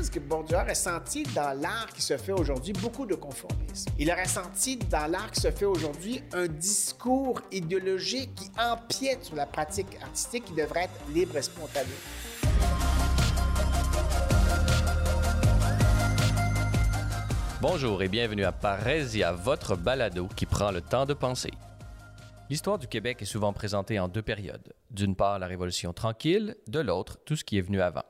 pense que Bourdieu a ressenti dans l'art qui se fait aujourd'hui beaucoup de conformisme. Il a ressenti dans l'art qui se fait aujourd'hui un discours idéologique qui empiète sur la pratique artistique qui devrait être libre et spontanée. Bonjour et bienvenue à Parésia, votre balado qui prend le temps de penser. L'histoire du Québec est souvent présentée en deux périodes. D'une part, la Révolution tranquille, de l'autre, tout ce qui est venu avant.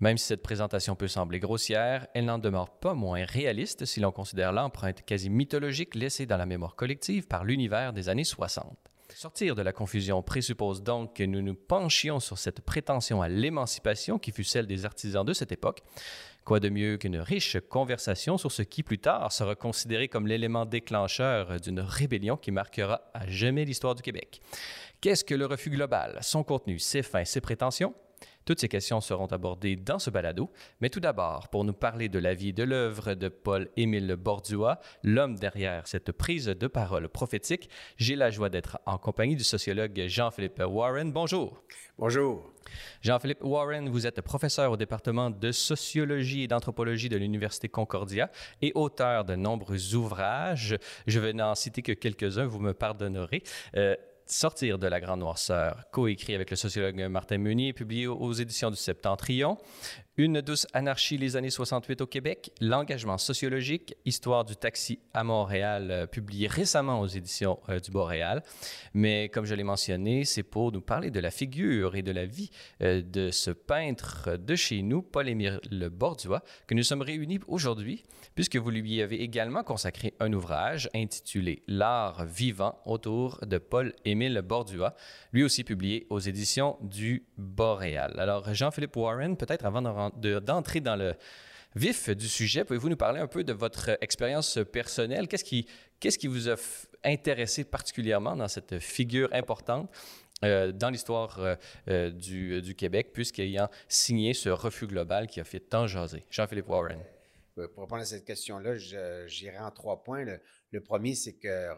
Même si cette présentation peut sembler grossière, elle n'en demeure pas moins réaliste si l'on considère l'empreinte quasi mythologique laissée dans la mémoire collective par l'univers des années 60. Sortir de la confusion présuppose donc que nous nous penchions sur cette prétention à l'émancipation qui fut celle des artisans de cette époque. Quoi de mieux qu'une riche conversation sur ce qui plus tard sera considéré comme l'élément déclencheur d'une rébellion qui marquera à jamais l'histoire du Québec? Qu'est-ce que le refus global, son contenu, ses fins, ses prétentions? Toutes ces questions seront abordées dans ce balado, mais tout d'abord, pour nous parler de la vie et de l'œuvre de Paul-Émile Bordua, l'homme derrière cette prise de parole prophétique, j'ai la joie d'être en compagnie du sociologue Jean-Philippe Warren. Bonjour. Bonjour. Jean-Philippe Warren, vous êtes professeur au département de sociologie et d'anthropologie de l'Université Concordia et auteur de nombreux ouvrages. Je vais n'en citer que quelques-uns, vous me pardonnerez. Euh, Sortir de la Grande Noirceur, coécrit avec le sociologue Martin Meunier, publié aux éditions du Septentrion. Une douce anarchie les années 68 au Québec, l'engagement sociologique, histoire du taxi à Montréal, euh, publié récemment aux éditions euh, du Boréal. Mais comme je l'ai mentionné, c'est pour nous parler de la figure et de la vie euh, de ce peintre de chez nous, Paul-Émile Bordua, que nous sommes réunis aujourd'hui, puisque vous lui avez également consacré un ouvrage intitulé L'art vivant autour de Paul-Émile Bordua, lui aussi publié aux éditions du Boréal. Alors, Jean-Philippe Warren, peut-être avant de d'entrer dans le vif du sujet, pouvez-vous nous parler un peu de votre expérience personnelle? Qu'est-ce qui, qu'est-ce qui vous a intéressé particulièrement dans cette figure importante euh, dans l'histoire euh, euh, du, du, Québec, puisqu'ayant signé ce refus global qui a fait tant jaser? Jean-Philippe Warren. Pour répondre à cette question-là, j'irai en trois points. Le, premier, c'est que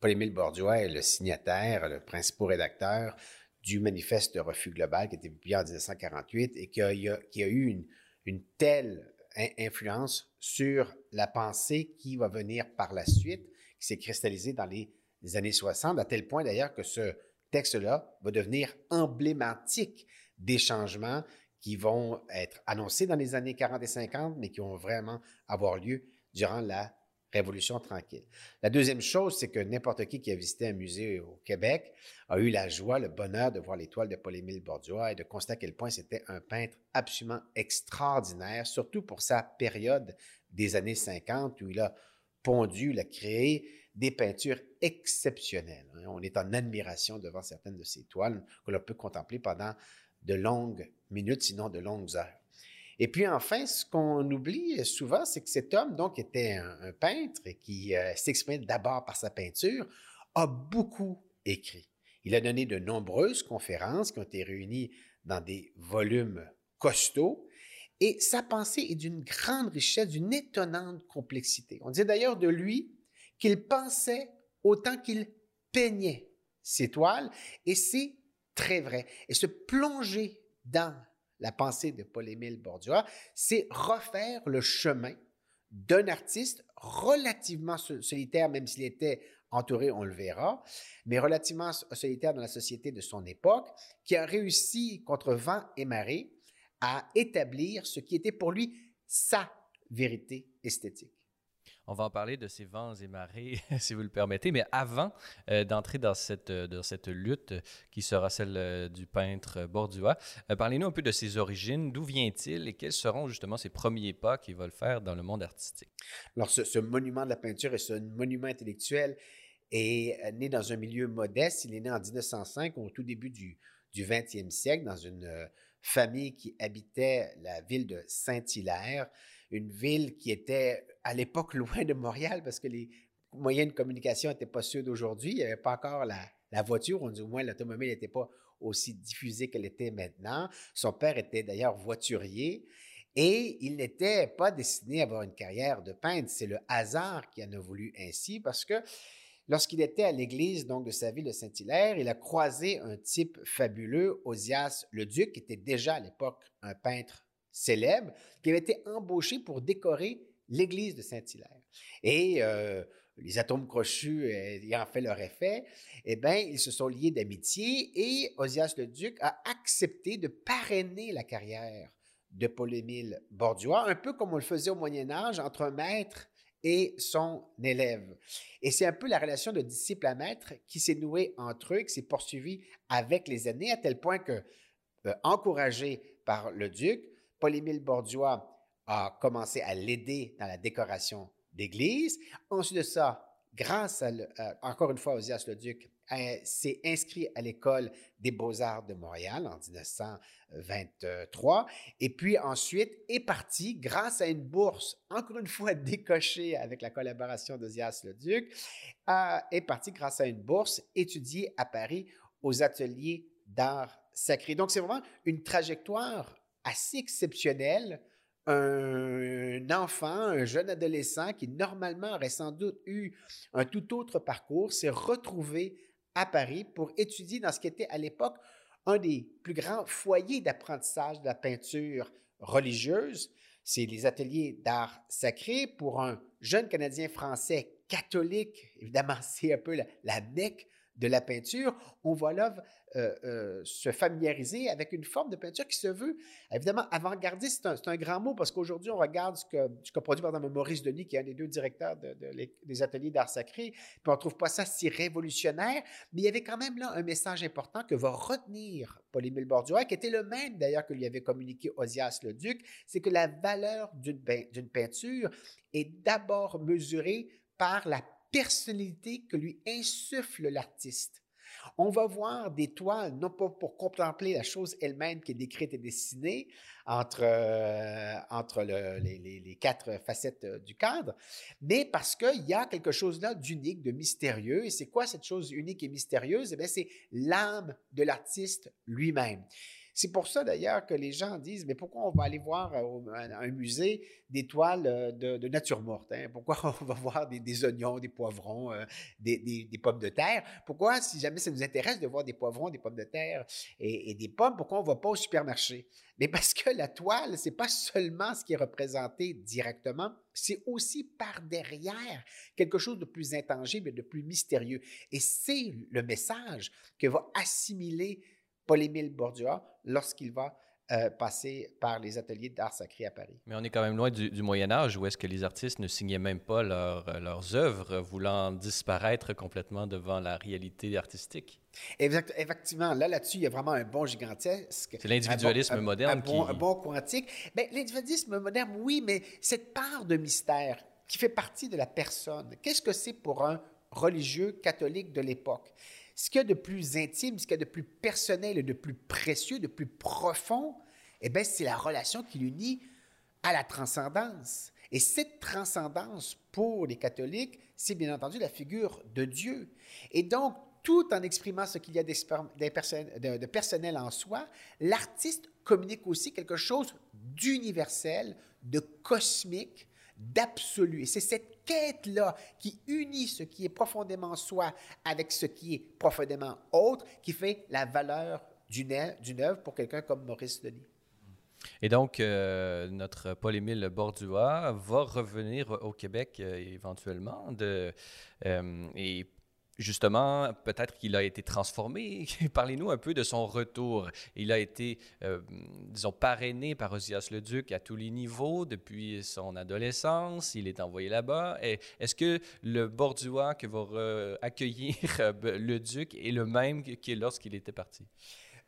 Paul-Émile Borduas est le signataire, le principal rédacteur du manifeste de refus global qui a été publié en 1948 et qui a, eu une, telle influence sur la pensée qui va venir par la suite, qui s'est cristallisée dans les, années 60, à tel point d'ailleurs que ce texte-là va devenir emblématique des changements qui vont être annoncés dans les années 40 et 50, mais qui vont vraiment avoir lieu durant la Révolution tranquille. La deuxième chose, c'est que n'importe qui qui a visité un musée au Québec a eu la joie, le bonheur de voir l'étoile de Paul-Émile Bordua et de constater à quel point c'était un peintre absolument extraordinaire, surtout pour sa période des années 50 où il a pondu, il a créé des peintures exceptionnelles. Hein. On est en admiration devant certaines de ces toiles que l'on peut contempler pendant de longues minutes, sinon de longues heures. Et puis enfin, ce qu'on oublie souvent, c'est que cet homme, donc, était un, peintre et qui euh, s'exprimait d'abord par sa peinture, a beaucoup écrit. Il a donné de nombreuses conférences qui ont été réunies dans des volumes costauds. Et sa pensée est d'une grande richesse, d'une étonnante complexité. On disait d'ailleurs de lui qu'il pensait autant qu'il peignait ses toiles, et c'est très vrai. Et se plonger dans la pensée de Paul-Émile Bordua, c'est refaire le chemin d'un artiste relativement solitaire, même s'il était entouré, on le verra, mais relativement solitaire dans la société de son époque, qui a réussi contre vent et marée à établir ce qui était pour lui sa vérité esthétique. On va en parler de ces vents et marées, si vous le permettez. Mais avant euh, d'entrer dans cette, euh, dans cette lutte qui sera celle euh, du peintre Bordua, parlez-nous un peu de ses origines. D'où vient-il et quels seront justement ses premiers pas qu'il va le faire dans le monde artistique? Alors, ce, monument de la peinture est ce monument intellectuel est né dans un milieu modeste. Il est né en 1905, au tout début du, du 20e siècle, dans une famille qui habitait la ville de Saint-Hilaire une ville qui était à l'époque loin de Montréal parce que les moyens de communication n'étaient pas ceux d'aujourd'hui. Il n'y avait pas encore la, voiture, on dit au moins l'automobile n'était pas aussi diffusée qu'elle était maintenant. Son père était d'ailleurs voiturier et il n'était pas destiné à avoir une carrière de peintre. C'est le hasard qui en a voulu ainsi parce que lorsqu'il était à l'église donc de sa ville de Saint-Hilaire, il a croisé un type fabuleux, Osias le Duc, qui était déjà à l'époque un peintre célèbre qui avait été embauché pour décorer l'église de Saint-Hilaire. Et euh, les atomes crochus ayant fait leur effet, eh bien, ils se sont liés d'amitié et Osias le Duc a accepté de parrainer la carrière de Paul-Émile Borduas, un peu comme on le faisait au Moyen Âge entre un maître et son élève. Et c'est un peu la relation de disciple à maître qui s'est nouée entre eux, qui s'est poursuivie avec les années, à tel point que, euh, encouragé par le duc, Paul-Émile Borduas a commencé à l'aider dans la décoration d'église. Ensuite de ça, grâce à, encore une fois, Osias le Duc, s'est inscrit à l'école des beaux-arts de Montréal en 1923 et puis ensuite est parti grâce à une bourse, encore une fois décochée avec la collaboration d'Osias le Duc, est parti grâce à une bourse étudier à Paris aux ateliers d'art sacré. Donc c'est vraiment une trajectoire assez exceptionnelle un enfant, un jeune adolescent qui normalement aurait sans doute eu un tout autre parcours, s'est retrouvé à Paris pour étudier dans ce qui était à l'époque un des plus grands foyers d'apprentissage de la peinture religieuse. C'est les ateliers d'art sacré pour un jeune Canadien français catholique. Évidemment, c'est un peu la, la de la peinture, on va là euh, euh, se familiariser avec une forme de peinture qui se veut, évidemment, avant-gardiste, c'est un, grand mot parce qu'aujourd'hui, on regarde ce que, produit par exemple Maurice Denis, qui est un des deux directeurs des ateliers d'art sacré, puis on ne trouve pas ça si révolutionnaire, mais il y avait quand même là un message important que va retenir Paul-Émile Borduas, qui était le même d'ailleurs que lui avait communiqué Osias le Duc, c'est que la valeur d'une peinture est d'abord mesurée par la personnalité que lui insuffle l'artiste. On va voir des toiles, non pas pour contempler la chose elle-même qui est décrite et dessinée entre, euh, entre les, quatre facettes euh, du cadre, mais parce qu'il y a quelque chose là d'unique, de mystérieux. Et c'est quoi cette chose unique et mystérieuse? Eh bien, c'est l'âme de l'artiste lui-même. C'est pour ça d'ailleurs que les gens disent, mais pourquoi on va aller voir euh, un musée des toiles euh, de, nature morte? Hein? Pourquoi on va voir des, oignons, des poivrons, euh, des, pommes de terre? Pourquoi, si jamais ça nous intéresse de voir des poivrons, des pommes de terre et, des pommes, pourquoi on ne va pas au supermarché? Mais parce que la toile, c'est pas seulement ce qui est représenté directement, c'est aussi par derrière quelque chose de plus intangible et de plus mystérieux. Et c'est le message que va assimiler Paul-Émile Borduas lorsqu'il va euh, passer par les ateliers d'art sacré à Paris. Mais on est quand même loin du, Moyen Âge où est-ce que les artistes ne signaient même pas euh, leurs œuvres, voulant disparaître complètement devant la réalité artistique. Exact, effectivement, là, là-dessus, il y a vraiment un bon gigantesque. C'est l'individualisme moderne un bon, qui... Un bon quantique. Ben, l'individualisme moderne, oui, mais cette part de mystère qui fait partie de la personne, qu'est-ce que c'est pour un religieux catholique de l'époque? Ce qu'il y a de plus intime, ce qu'il y a de plus personnel et de plus précieux, de plus profond, eh bien, c'est la relation qui l'unit à la transcendance. Et cette transcendance, pour les catholiques, c'est bien entendu la figure de Dieu. Et donc, tout en exprimant ce qu'il y a de personnel en soi, l'artiste communique aussi quelque chose d'universel, de cosmique, d'absolu. Et c'est cette quête-là qui unit ce qui est profondément soi avec ce qui est profondément autre qui fait la valeur d'une œuvre pour quelqu'un comme Maurice Denis. Et donc, euh, notre Paul-Émile Bordua va revenir au Québec euh, éventuellement euh, justement, peut-être qu'il a été transformé. Parlez-nous un peu de son retour. Il a été, euh, disons, parrainé par Osias le Duc à tous les niveaux depuis son adolescence. Il est envoyé là-bas. Est-ce que le Borduas que va accueillir euh, le Duc est le même que lorsqu'il était parti?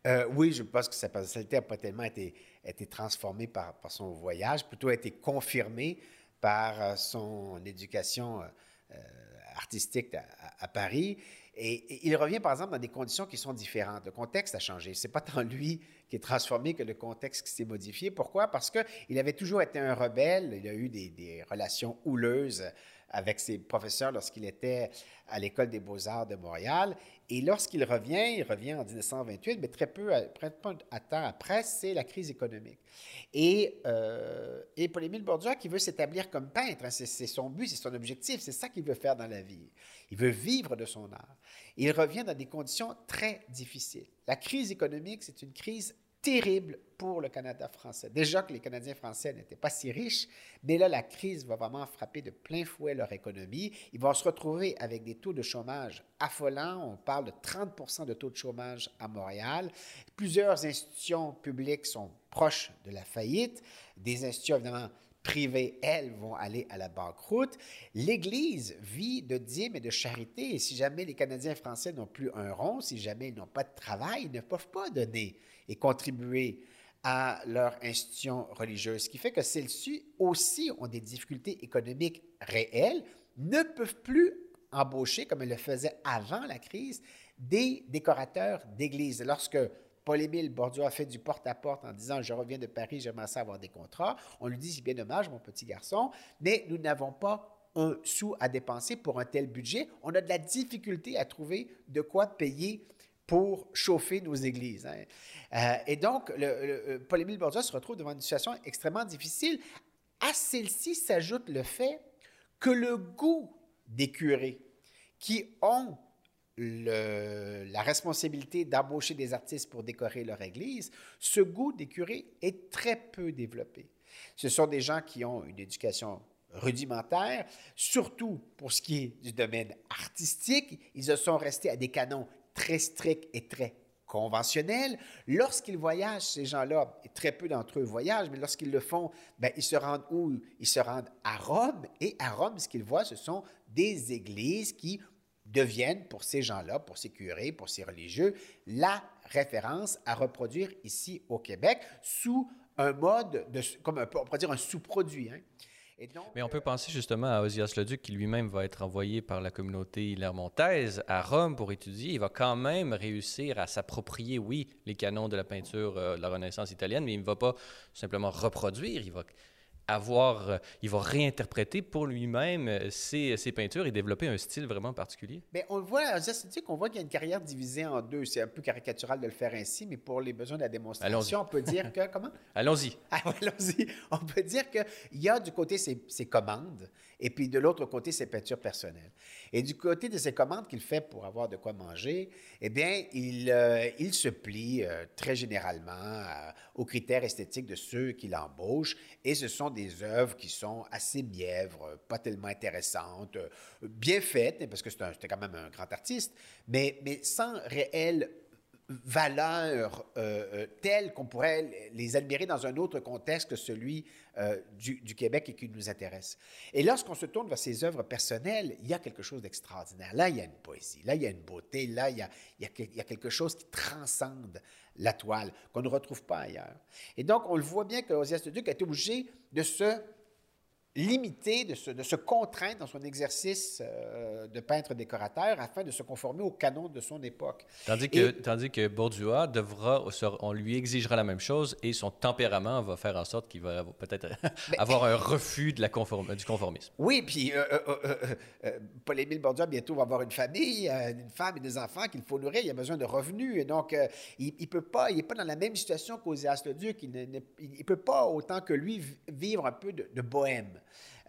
Euh, oui, je pense que sa personnalité n'a pas tellement été, été transformée par, par, son voyage, plutôt a été confirmée par son éducation artistique à, Paris. Et, il revient, par exemple, dans des conditions qui sont différentes. Le contexte a changé. C'est pas tant lui qui est transformé que le contexte qui s'est modifié. Pourquoi? Parce qu'il avait toujours été un rebelle. Il a eu des relations houleuses avec ses professeurs lorsqu'il était à l'École des beaux-arts de Montréal. Et lorsqu'il revient, il revient en 1928, mais très peu, très de temps après, c'est la crise économique. Et, euh, et Paul-Émile Borduas qui veut s'établir comme peintre, hein, c'est son but, c'est son objectif, c'est ça qu'il veut faire dans la vie. Il veut vivre de son art. il revient dans des conditions très difficiles. La crise économique, c'est une crise terrible pour le Canada français. Déjà que les Canadiens français n'étaient pas si riches, mais là, la crise va vraiment frapper de plein fouet leur économie. Ils vont se retrouver avec des taux de chômage affolants. On parle de 30% de taux de chômage à Montréal. Plusieurs institutions publiques sont proches de la faillite. Des institutions, évidemment, privées, elles, vont aller à la banqueroute. L'Église vit de dîmes et de charité. Et si jamais les Canadiens français n'ont plus un rond, si jamais ils n'ont pas de travail, ils ne peuvent pas donner et contribuer à leur institution religieuse, ce qui fait que celles-ci aussi ont des difficultés économiques réelles, ne peuvent plus embaucher, comme elles le faisaient avant la crise, des décorateurs d'église. Lorsque Paul-Émile Bordeaux a fait du porte-à-porte en disant Je reviens de Paris, j'aimerais ça avoir des contrats, on lui dit C'est bien dommage, mon petit garçon, mais nous n'avons pas un sou à dépenser pour un tel budget. On a de la difficulté à trouver de quoi payer pour chauffer nos églises. Hein. Euh, et donc, euh, Paul-Émile Bourdieu se retrouve devant une situation extrêmement difficile. À celle-ci s'ajoute le fait que le goût des curés qui ont la responsabilité d'embaucher des artistes pour décorer leur église, ce goût des curés est très peu développé. Ce sont des gens qui ont une éducation rudimentaire, surtout pour ce qui est du domaine artistique. Ils sont restés à des canons très strict et très conventionnel. Lorsqu'ils voyagent, ces gens-là, très peu d'entre eux voyagent, mais lorsqu'ils le font, ben, ils se rendent où? Ils se rendent à Rome. Et à Rome, ce qu'ils voient, ce sont des églises qui deviennent, pour ces gens-là, pour ces curés, pour ces religieux, la référence à reproduire ici au Québec sous un mode, de, comme un, on pourrait dire un sous-produit. Hein. Mais on peut penser justement à Osias Leduc qui lui-même va être envoyé par la communauté lermontaise à Rome pour étudier. Il va quand même réussir à s'approprier, oui, les canons de la peinture euh, de la Renaissance italienne, mais il ne va pas simplement reproduire, il va avoir, euh, il va réinterpréter pour lui-même euh, ses, peintures et développer un style vraiment particulier. Mais on le voit, c'est qu'on voit qu'il y a une carrière divisée en deux. C'est un peu caricatural de le faire ainsi, mais pour les besoins de la démonstration, on peut dire que comment? Allons-y. Ah, allons-y. On peut dire qu'il y a du côté ses, ses commandes et puis de l'autre côté ses peintures personnelles. Et du côté de ses commandes qu'il fait pour avoir de quoi manger, eh bien, il, euh, il se plie très généralement aux critères esthétiques de ceux qui l'embauchent et ce sont des œuvres qui sont assez mièvres, pas tellement intéressantes, bien faites, parce que c'était quand même un grand artiste, mais, mais sans réelle valeur euh, euh, telle qu'on pourrait les admirer dans un autre contexte que celui euh, du, Québec et qui nous intéresse. Et lorsqu'on se tourne vers ses œuvres personnelles, il y a quelque chose d'extraordinaire. Là, il y a une poésie, là, il y a une beauté, là, il y a, quelque chose qui transcende la toile, qu'on ne retrouve pas ailleurs. Et donc, on le voit bien que Osias Duc a été obligé de se limité, de se, de se, contraindre dans son exercice euh, de peintre décorateur afin de se conformer aux canons de son époque. Tandis que, tandis que Bordua devra, on lui exigera la même chose et son tempérament va faire en sorte qu'il va peut-être avoir un refus de la conform, du conformisme. Oui, puis euh, euh, Paul-Émile Bordua bientôt va avoir une famille, une femme et des enfants qu'il faut nourrir, il a besoin de revenus et donc il peut pas, il n'est pas dans la même situation qu'Osias le Duc, il ne peut pas autant que lui vivre un peu de, de bohème.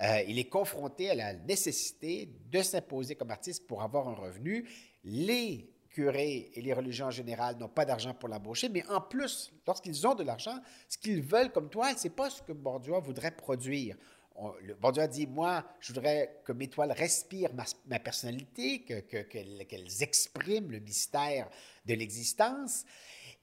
Euh, il est confronté à la nécessité de s'imposer comme artiste pour avoir un revenu. Les curés et les religions en général n'ont pas d'argent pour l'embaucher, mais en plus, lorsqu'ils ont de l'argent, ce qu'ils veulent comme toile, c'est pas ce que Bordeaux voudrait produire. Bordeaux dit, moi, je voudrais que mes toiles respirent ma, personnalité, qu'elles expriment le mystère de l'existence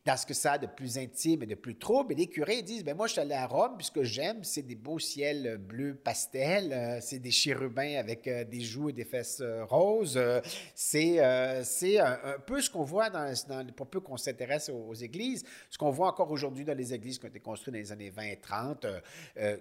dans ce que ça a de plus intime et de plus trouble. Et les curés disent, ben moi, je suis allé à Rome, puis ce que j'aime, c'est des beaux ciels bleus pastel, euh, c'est des chérubins avec euh, des joues et des fesses euh, roses. c'est un, peu ce qu'on voit dans, pour peu qu'on s'intéresse aux, églises, ce qu'on voit encore aujourd'hui dans les églises qui ont été construites dans les années 20 et 30,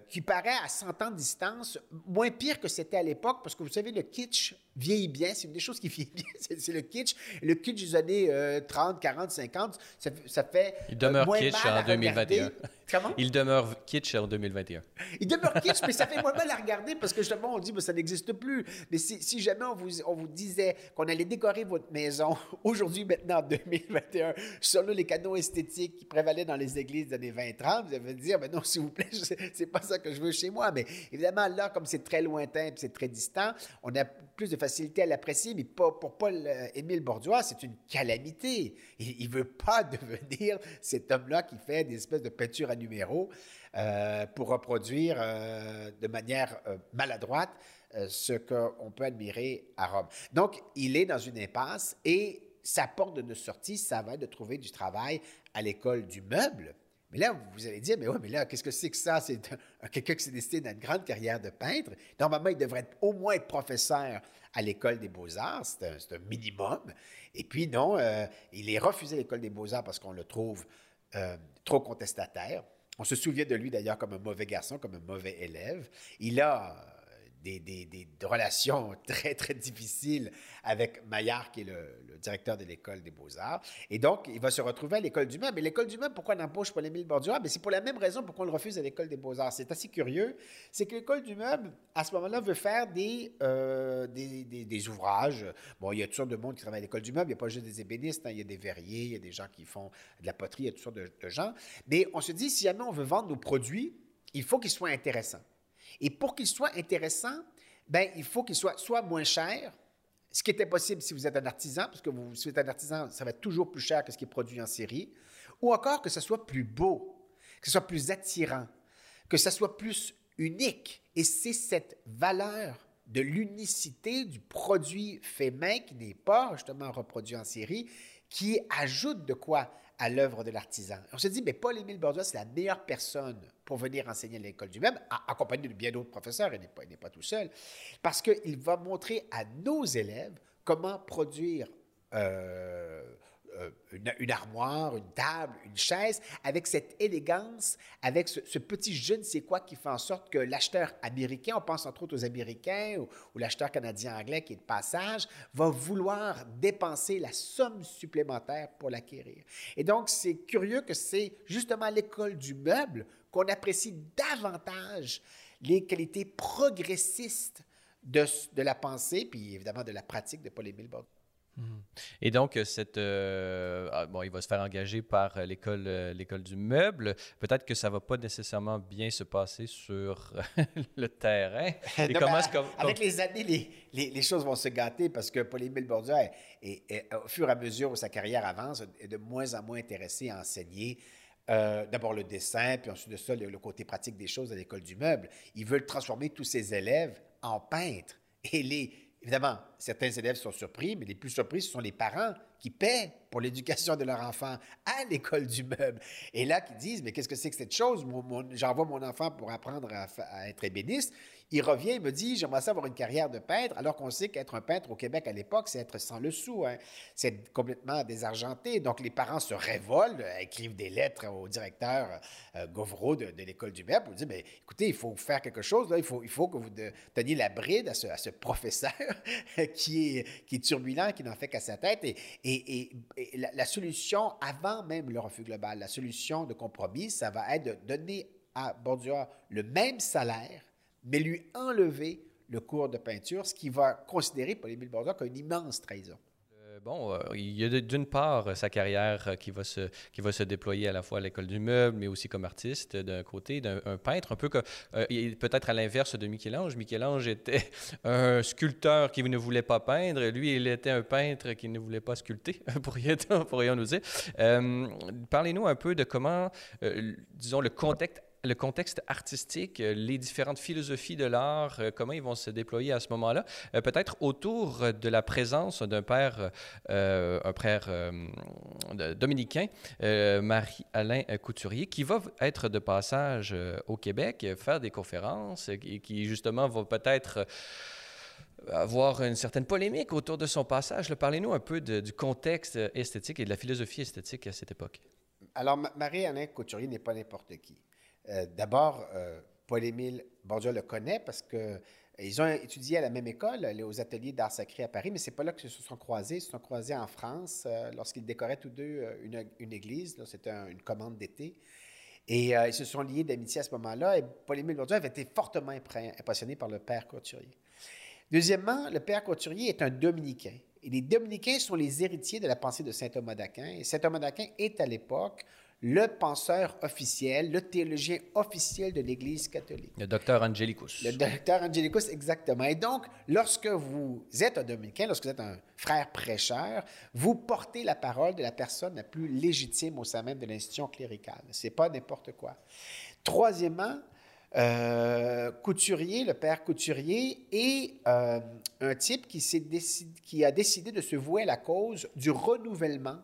qui paraît à 100 ans de distance moins pire que c'était à l'époque, parce que vous savez, le kitsch vieillit bien, c'est une des choses qui vieillit bien, c'est le kitsch. Le kitsch des années 30, 40, 50, ça, ça fait. Il demeure kitsch en 2021. Comment? Il demeure kitsch en 2021. Il demeure kitsch, mais ça fait moins mal à regarder parce que justement, on dit que ça n'existe plus. Mais si, si jamais on vous, on vous disait qu'on allait décorer votre maison aujourd'hui, maintenant, en 2021, selon les canaux esthétiques qui prévalaient dans les églises des années 20-30, vous allez dire, mais non, s'il vous plaît, c'est pas ça que je veux chez moi. Mais évidemment, là, comme c'est très lointain c'est très distant, on a plus de facilité à l'apprécier, mais pas, pour Paul-Émile Bourdois, c'est une calamité. Il ne veut pas devenir cet homme-là qui fait des espèces de peintures à numéros euh, pour reproduire euh, de manière euh, maladroite ce qu'on peut admirer à Rome. Donc, il est dans une impasse et sa porte de sortie, ça va être de trouver du travail à l'école du meuble. Mais là, vous allez dire, mais ouais, mais là, qu'est-ce que c'est que ça? C'est quelqu'un qui s'est décidé dans une grande carrière de peintre. Normalement, il devrait au moins être professeur à l'école des beaux-arts. C'est un, minimum. Et puis, non, il est refusé à l'école des beaux-arts parce qu'on le trouve euh, trop contestataire. On se souvient de lui d'ailleurs comme un mauvais garçon, comme un mauvais élève. Il a des, relations très, très difficiles avec Maillard, qui est le, directeur de l'école des beaux-arts. Et donc, il va se retrouver à l'école du meuble. Mais l'école du meuble, pourquoi n'embauche pas Émile Bordua? Mais c'est pour la même raison pourquoi on le refuse à l'école des beaux-arts. C'est assez curieux. C'est que l'école du meuble, à ce moment-là, veut faire des, euh, des, des, ouvrages. Bon, il y a toutes sortes de monde qui travaille à l'école du meuble. Il n'y a pas juste des ébénistes, hein. il y a des verriers, il y a des gens qui font de la poterie, il y a toutes sortes de, de gens. Mais on se dit, si jamais on veut vendre nos produits, il faut qu'ils soient intéressants. Et pour qu'il soit intéressant, ben, il faut qu'il soit soit moins cher, ce qui était possible si vous êtes un artisan, parce que vous, si vous êtes un artisan, ça va être toujours plus cher que ce qui est produit en série, ou encore que ce soit plus beau, que ce soit plus attirant, que ce soit plus unique. Et c'est cette valeur de l'unicité du produit fait main qui n'est pas justement reproduit en série qui ajoute de quoi à l'œuvre de l'artisan. On se dit, mais Paul-Émile Bourdieu, c'est la meilleure personne pour venir enseigner à l'école du même, accompagné de bien d'autres professeurs, il n'est pas, pas, tout seul, parce qu'il va montrer à nos élèves comment produire euh, euh, une, armoire, une table, une chaise, avec cette élégance, avec ce, petit je ne sais quoi qui fait en sorte que l'acheteur américain, on pense entre autres aux Américains ou, l'acheteur canadien-anglais qui est de passage, va vouloir dépenser la somme supplémentaire pour l'acquérir. Et donc, c'est curieux que c'est justement l'école du meuble qu'on apprécie davantage les qualités progressistes de, la pensée, puis évidemment de la pratique de Paul-Émile Bourdieu. Mhm. Et donc, euh, cette, euh, ah, bon, il va se faire engager par euh, l'école, l'école du meuble. Peut-être que ça va pas nécessairement bien se passer sur le terrain. Et comment, avec les années, les, les, les, choses vont se gâter parce que Paul-Émile Bourdieu, est, au fur et à mesure où sa carrière avance, est de moins en moins intéressé à enseigner. d'abord le dessin, puis ensuite de ça, le, le côté pratique des choses à l'école du meuble. Il veut transformer tous ses élèves en peintres. Et les, Évidemment, certains élèves sont surpris, mais les plus surpris, ce sont les parents qui paient pour l'éducation de leur enfant à l'école du meuble. Et là, qui disent, mais qu'est-ce que c'est que cette chose? J'envoie mon enfant pour apprendre à être ébéniste. Il revient et me dit J'aimerais ça avoir une carrière de peintre, alors qu'on sait qu'être un peintre au Québec à l'époque, c'est être sans le sou. Hein. C'est complètement désargenté. Donc, les parents se révoltent, euh, écrivent des lettres au directeur euh, de, l'école du MEP pour dire mais, Écoutez, il faut faire quelque chose. Il, faut, il que vous teniez la bride à ce, professeur qui, est, turbulent, qui n'en fait qu'à sa tête. Et, la, la solution, avant même le refus global, la solution de compromis, ça va être de donner à Bordua le même salaire mais lui enlever le cours de peinture, ce qui va considérer Paul-Émile Bourdieu comme une immense trahison. Euh, bon, euh, il y a d'une part sa carrière euh, qui va, se, qui va se déployer à la fois à l'école du meuble, mais aussi comme artiste d'un côté, d'un peintre, un peu comme peut-être à l'inverse de Michel-Ange. Michel-Ange était un sculpteur qui ne voulait pas peindre, lui, il était un peintre qui ne voulait pas sculpter, pourrions nous dire. Parlez-nous un peu de comment, disons, le contexte le contexte artistique, euh, les différentes philosophies de l'art, euh, comment ils vont se déployer à ce moment-là, euh, peut-être autour de la présence d'un père, un père dominicain, Marie-Alain Couturier, qui va être de passage au Québec, faire des conférences, et qui justement va peut-être avoir une certaine polémique autour de son passage. Parlez-nous un peu du contexte esthétique et de la philosophie esthétique à cette époque. Alors, Marie-Alain Couturier n'est pas n'importe qui. Euh, d'abord, euh, Paul-Émile Bourdieu le connaît parce que ils ont étudié à la même école, aux ateliers d'art sacré à Paris, mais c'est pas là qu'ils se sont croisés. Ils se sont croisés en France euh, lorsqu'ils décoraient tous deux une, église. C'était une commande d'été. Et ils se sont liés d'amitié à ce moment-là. Et Paul-Émile Bourdieu avait été fortement impressionné par le père Couturier. Deuxièmement, le père Couturier est un dominicain. Et les dominicains sont les héritiers de la pensée de saint Thomas d'Aquin. Et saint Thomas d'Aquin est à l'époque le penseur officiel, le théologien officiel de l'Église catholique. Le docteur Angelicus. Le docteur Angelicus, exactement. Et donc, lorsque vous êtes un dominicain, lorsque vous êtes un frère prêcheur, vous portez la parole de la personne la plus légitime au sein même de l'institution cléricale. C'est pas n'importe quoi. Troisièmement, euh, Couturier, le père Couturier, est euh, un type qui, qui a décidé de se vouer à la cause du renouvellement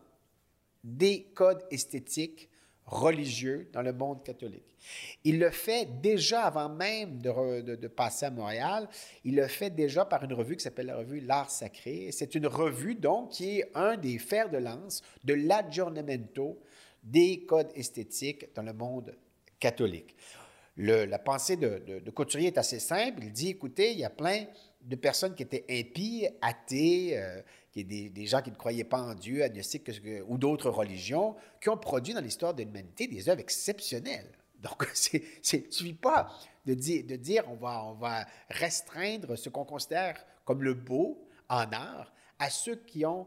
des codes esthétiques religieux dans le monde catholique. Il le fait déjà avant même de, passer à Montréal. Il le fait déjà par une revue qui s'appelle la revue L'Art Sacré. C'est une revue, donc, qui est un des fers de lance de l'aggiornamento des codes esthétiques dans le monde catholique. la pensée de, Couturier est assez simple. Il dit, écoutez, il y a plein de personnes qui étaient impies, athées, euh, qui est des, gens qui ne croyaient pas en Dieu, agnostiques ou d'autres religions, qui ont produit dans l'histoire de l'humanité des œuvres exceptionnelles. Donc, c'est, ne suffit pas de dire, de dire on, va, on va restreindre ce qu'on considère comme le beau en art à ceux qui ont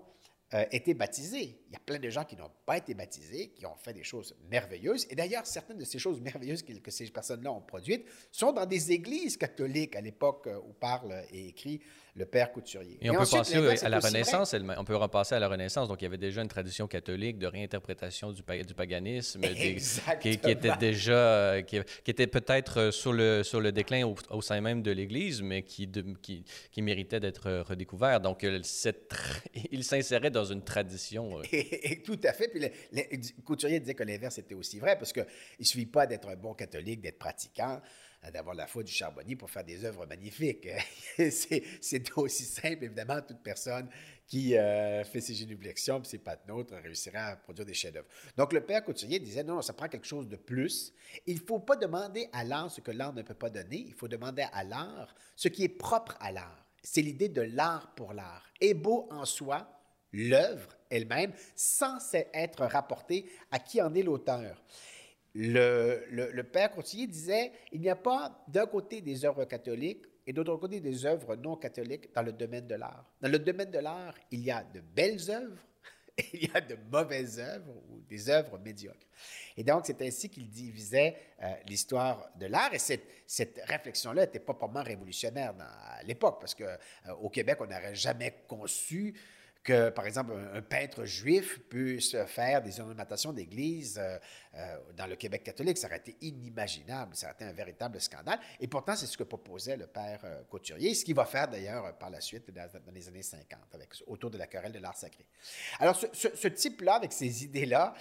euh, été baptisés. Il y a plein de gens qui n'ont pas été baptisés, qui ont fait des choses merveilleuses. Et d'ailleurs, certaines de ces choses merveilleuses que, ces personnes-là ont produites sont dans des églises catholiques à l'époque euh, où parle et écrit le père couturier. Et on peut penser à la Renaissance, on peut repasser à la Renaissance. Donc, il y avait déjà une tradition catholique de réinterprétation du, du paganisme qui, était déjà, euh, qui, était peut-être sur le, sur le déclin au, sein même de l'Église, mais qui, qui, qui, méritait d'être redécouvert. Donc, cette, il s'insérait dans une tradition. Euh. Tout à fait. Puis le, Couturier disait que l'inverse était aussi vrai, parce qu'il ne suffit pas d'être un bon catholique, d'être pratiquant. Euh, d'avoir la foi du charbonnier pour faire des œuvres magnifiques. c'est aussi simple, évidemment, toute personne qui euh, fait ses génuflexions, puis ses pattes nôtres, réussira à produire des chefs-d'œuvre. Donc, le père Couturier disait, non, ça prend quelque chose de plus. Il ne faut pas demander à l'art ce que l'art ne peut pas donner, il faut demander à l'art ce qui est propre à l'art. C'est l'idée de l'art pour l'art. Est beau en soi l'œuvre elle-même, sans être rapporté à qui en est l'auteur le, père Courtier disait, il n'y a pas d'un côté des œuvres catholiques et d'autre côté des œuvres non catholiques dans le domaine de l'art. Dans le domaine de l'art, il y a de belles œuvres et il y a de mauvaises œuvres ou des œuvres médiocres. Et donc, c'est ainsi qu'il divisait euh, l'histoire de l'art. Et cette, cette réflexion-là n'était pas vraiment révolutionnaire à l'époque, parce qu'au euh, Québec, on n'aurait jamais conçu que, par exemple, un, peintre juif puisse faire des ornementations d'église euh, euh, dans le Québec catholique. Ça aurait été inimaginable, ça aurait été un véritable scandale. Et pourtant, c'est ce que proposait le père euh, Couturier, ce qu'il va faire d'ailleurs par la suite dans, les années 50, avec, autour de la querelle de l'art sacré. Alors, ce, type-là, avec ces idées-là,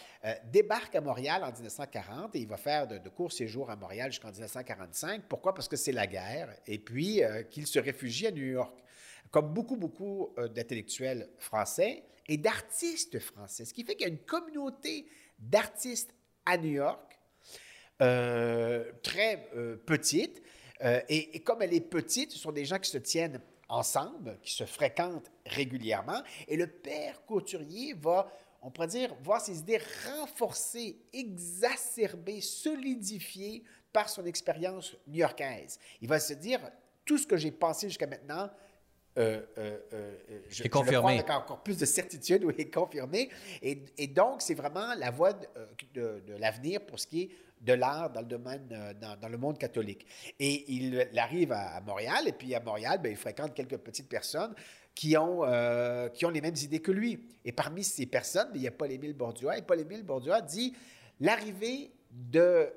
débarque à Montréal en 1940 et il va faire de, de courts séjours à Montréal jusqu'en 1945. Pourquoi? Parce que c'est la guerre et puis qu'il se réfugie à New York comme beaucoup, beaucoup euh, d'intellectuels français et d'artistes français. Ce qui fait qu'il y a une communauté d'artistes à New York, euh, très euh, petite. Et, et, comme elle est petite, ce sont des gens qui se tiennent ensemble, qui se fréquentent régulièrement. Et le père Couturier va, on pourrait dire, voir ses idées renforcées, exacerbées, solidifiées par son expérience new-yorkaise. Il va se dire, tout ce que j'ai pensé jusqu'à maintenant, euh, euh, euh, je, est confirmé. avec encore plus de certitude, oui, est confirmé. Et, et donc, c'est vraiment la voie de, de, l'avenir pour ce qui est de l'art dans le domaine, dans, dans, le monde catholique. Et il, arrive à, Montréal, et puis à Montréal, ben, il fréquente quelques petites personnes qui ont, qui ont les mêmes idées que lui. Et parmi ces personnes, ben, il y a Paul-Émile Bourdieu. Et Paul-Émile Bourdieu dit l'arrivée de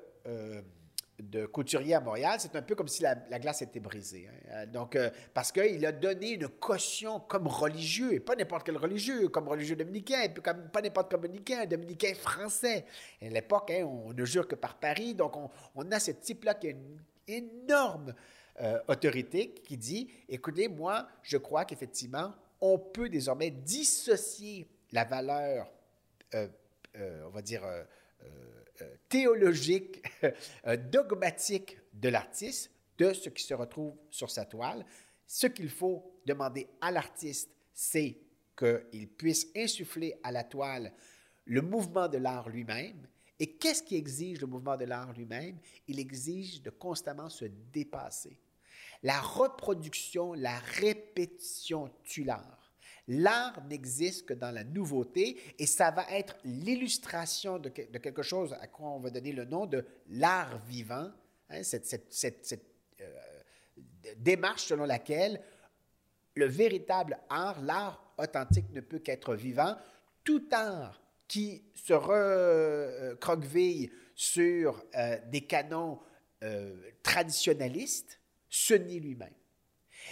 de couturier à Montréal, c'est un peu comme si la, glace était brisée. Hein. Euh, donc, euh, parce qu'il a donné une caution comme religieux, et pas n'importe quel religieux, comme religieux dominicain, et puis comme, pas n'importe quel dominicain, dominicain français. à l'époque, hein, on ne jure que par Paris, donc on, a ce type-là qui a une énorme euh, autorité qui dit, écoutez, moi, je crois qu'effectivement, on peut désormais dissocier la valeur, on va dire, euh, théologique, euh, dogmatique de l'artiste, de ce qui se retrouve sur sa toile. Ce qu'il faut demander à l'artiste, c'est qu'il puisse insuffler à la toile le mouvement de l'art lui-même Et qu'est-ce qui exige le mouvement de l'art lui-même? Il exige de constamment se dépasser. La reproduction, la répétition tue l'art. L'art n'existe que dans la nouveauté et ça va être l'illustration de, quelque chose à quoi on va donner le nom de l'art vivant, hein, cette, euh, démarche selon laquelle le véritable art, l'art authentique ne peut qu'être vivant. Tout art qui se recroqueville sur euh, des canons euh, traditionnalistes se nie lui-même.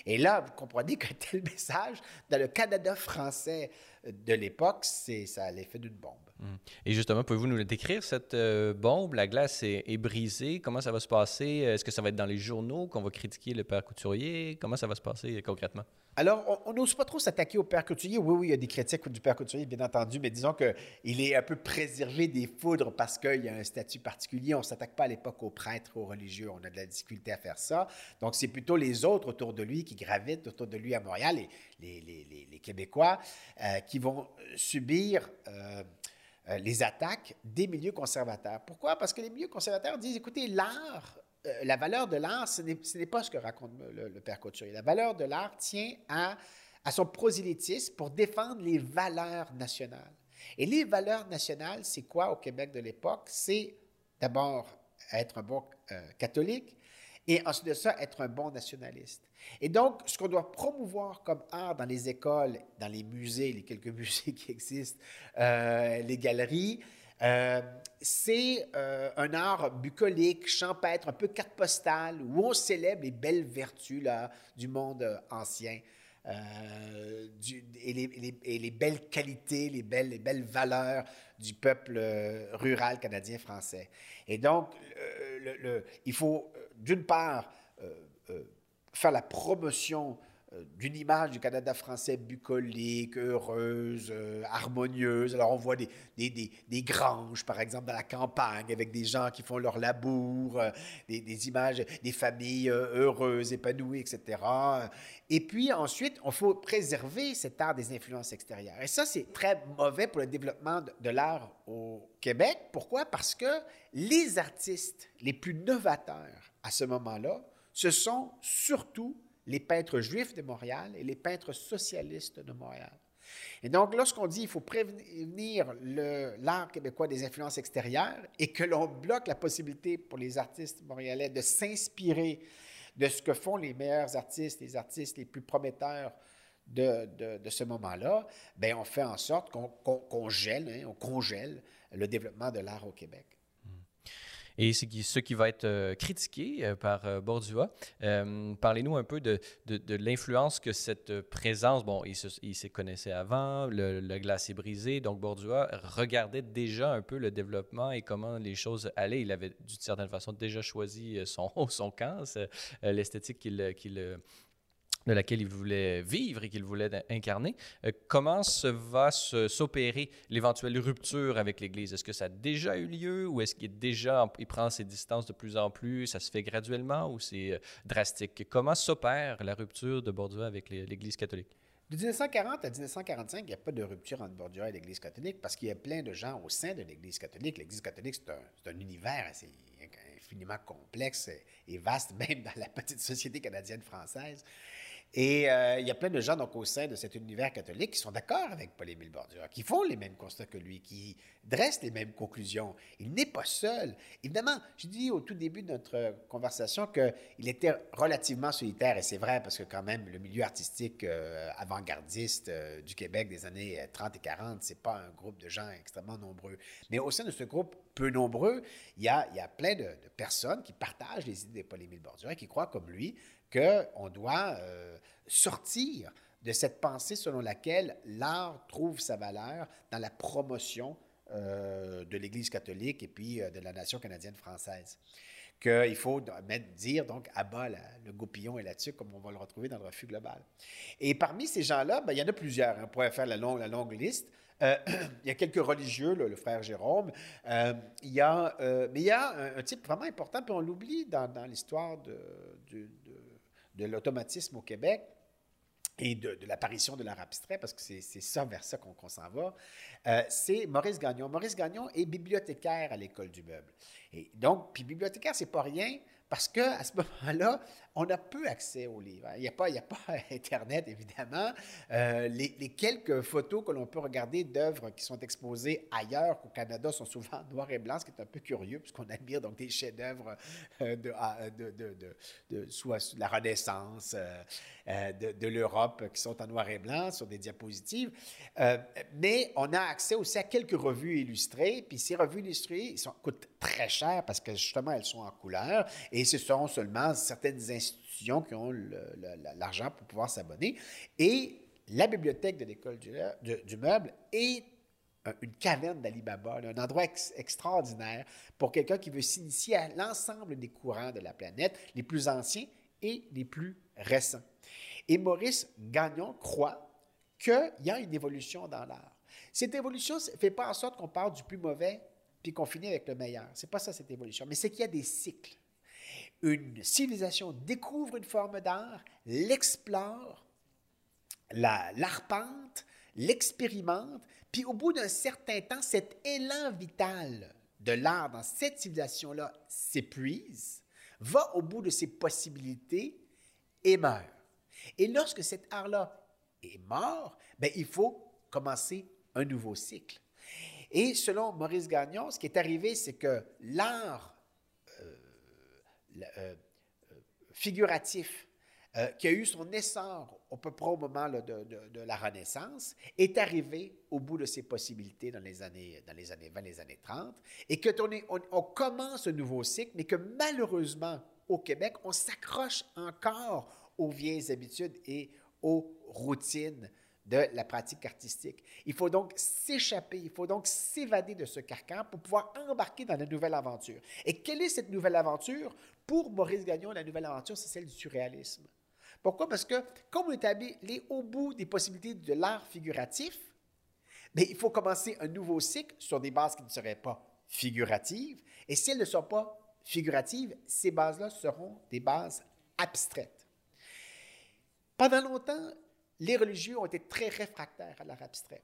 Et là, vous comprenez qu'un tel message, dans le Canada français de l'époque, ça a l'effet d'une bombe. Hmm. Et justement, pouvez-vous nous décrire, cette euh, bombe? La glace est, brisée. Comment ça va se passer? Est-ce que ça va être dans les journaux qu'on va critiquer le père couturier? Comment ça va se passer concrètement? Alors, on n'ose pas trop s'attaquer au père couturier. Oui, oui, il y a des critiques du père couturier, bien entendu, mais disons qu'il est un peu préservé des foudres parce qu'il y a un statut particulier. On ne s'attaque pas à l'époque aux prêtres, aux religieux. On a de la difficulté à faire ça. Donc, c'est plutôt les autres autour de lui qui gravitent autour de lui à Montréal, les, les, Québécois, euh, qui vont subir... Euh, euh, les attaques des milieux conservateurs. Pourquoi? Parce que les milieux conservateurs disent, écoutez, l'art euh, la valeur de l'art, ce n'est pas ce que raconte le, père Couturier. La valeur de l'art tient à, son prosélytisme pour défendre les valeurs nationales. Et les valeurs nationales, c'est quoi au Québec de l'époque? C'est d'abord être un bon euh, catholique et ensuite de ça, être un bon nationaliste. Et donc, ce qu'on doit promouvoir comme art dans les écoles, dans les musées, les quelques musées qui existent, euh, les galeries, euh, c'est euh, un art bucolique, champêtre, un peu carte postale, où on célèbre les belles vertus là, du monde ancien. et, les, belles qualités, les belles, les belles valeurs du peuple rural canadien-français. Et donc, il faut, d'une part, faire la promotion euh, d'une image du Canada français bucolique, heureuse, euh, harmonieuse. Alors, on voit des, des, des, granges, par exemple, dans la campagne, avec des gens qui font leur labour, euh, des, images des familles heureuses, épanouies, etc. Et puis, ensuite, il faut préserver cet art des influences extérieures. Et ça, c'est très mauvais pour le développement de l'art au Québec. Pourquoi? Parce que les artistes les plus novateurs à ce moment-là, ce sont surtout les peintres juifs de Montréal et les peintres socialistes de Montréal. Et donc, lorsqu'on dit qu'il faut prévenir l'art québécois des influences extérieures et que l'on bloque la possibilité pour les artistes montréalais de s'inspirer de ce que font les meilleurs artistes, les artistes les plus prometteurs de, ce moment-là, ben on fait en sorte qu'on gèle, hein, on congèle le développement de l'art au Québec. Et c'est ce qui va être euh, critiqué euh, par euh, Bordua. Parlez-nous un peu de, de, l'influence que cette présence, bon, il se, il connaissait avant, le, le, glacier brisé, donc Bordua regardait déjà un peu le développement et comment les choses allaient. Il avait d'une certaine façon déjà choisi son, son camp, l'esthétique qu'il qu'il de laquelle il voulait vivre et qu'il voulait incarner. Euh, comment se va s'opérer l'éventuelle rupture avec l'Église? Est-ce que ça a déjà eu lieu ou est-ce qu'il déjà, il prend ses distances de plus en plus? Ça se fait graduellement ou c'est euh, drastique? Comment s'opère la rupture de Bordeaux avec l'Église catholique? De 1940 à 1945, il n'y a pas de rupture entre Bordeaux et l'Église catholique parce qu'il y a plein de gens au sein de l'Église catholique. L'Église catholique, c'est un, un, univers assez infiniment complexe et vaste, même dans la petite société canadienne-française. Et euh, il y a plein de gens au sein de cet univers catholique qui sont d'accord avec Paul-Émile Bordure, qui font les mêmes constats que lui, qui dressent les mêmes conclusions. Il n'est pas seul. Évidemment, je dis au tout début de notre conversation qu'il était relativement solitaire, et c'est vrai parce que quand même, le milieu artistique euh, avant-gardiste euh, du Québec des années 30 et 40, c'est pas un groupe de gens extrêmement nombreux. Mais au sein de ce groupe peu nombreux, il y a, il y a plein de, personnes qui partagent les idées de Paul-Émile Bordure et qui croient comme lui qu'on doit euh, sortir de cette pensée selon laquelle l'art trouve sa valeur dans la promotion euh, de l'Église catholique et puis euh, de la nation canadienne française. Qu'il faut mettre, dire donc à bas le goupillon et la tuque, comme on va le retrouver dans le refus global. Et parmi ces gens-là, ben, il y en a plusieurs. Hein. On pourrait faire la longue, liste. il y a quelques religieux, le frère Jérôme. il y a, mais il y a un, type vraiment important, puis on l'oublie dans, l'histoire de, de, de l'automatisme au Québec, et de, l'apparition de l'art abstrait, parce que c'est ça vers ça qu'on s'en va, euh, c'est Maurice Gagnon. Maurice Gagnon est bibliothécaire à l'École du Meuble. Et donc, puis bibliothécaire, c'est pas rien, parce qu'à ce moment-là, on a peu accès aux livres. Il n'y a, pas, Internet, évidemment. Euh, les, quelques photos que l'on peut regarder d'œuvres qui sont exposées ailleurs qu'au Canada sont souvent noir et blanc, ce qui est un peu curieux, puisqu'on admire donc des chefs-d'œuvre euh, de, soit la Renaissance, euh, de, l'Europe, qui sont en noir et blanc sur des diapositives. mais on a accès aussi à quelques revues illustrées, puis ces revues illustrées sont, coûtent très cher parce que justement, elles sont en couleur, ce sont seulement certaines institutions institutions qui ont l'argent pour pouvoir s'abonner. Et la bibliothèque de l'école du, meuble est une caverne d'Alibaba, un endroit extraordinaire pour quelqu'un qui veut s'initier à l'ensemble des courants de la planète, les plus anciens et les plus récents. Et Maurice Gagnon croit qu'il y a une évolution dans l'art. Cette évolution ne fait pas en sorte qu'on part du plus mauvais puis qu'on finit avec le meilleur. C'est pas ça cette évolution, mais c'est qu'il y a des cycles une civilisation découvre une forme d'art, l'explore, l'arpente, l'expérimente, puis au bout d'un certain temps, cet élan vital de l'art dans cette civilisation-là s'épuise, va au bout de ses possibilités et meurt. Et lorsque cet art-là est mort, ben, il faut commencer un nouveau cycle. Et selon Maurice Gagnon, ce qui est arrivé, c'est que l'art euh, euh, figuratif euh, qui a eu son essor à peu près au moment de, la Renaissance, est arrivé au bout de ses possibilités dans les années, dans les années 20, les années 30, et que on, on, commence un nouveau cycle, mais que malheureusement, au Québec, on s'accroche encore aux vieilles habitudes et aux routines de la pratique artistique. Il faut donc s'échapper, il faut donc s'évader de ce carcan pour pouvoir embarquer dans la nouvelle aventure. Et quelle est cette nouvelle aventure? Pour Maurice Gagnon, la nouvelle aventure, c'est celle du surréalisme. Pourquoi? Parce que comme on est allé au bout des possibilités de l'art figuratif, mais il faut commencer un nouveau cycle sur des bases qui ne seraient pas figuratives. Et si elles ne sont pas figuratives, ces bases-là seront des bases abstraites. Pendant longtemps, les religieux ont été très réfractaires à l'art abstrait.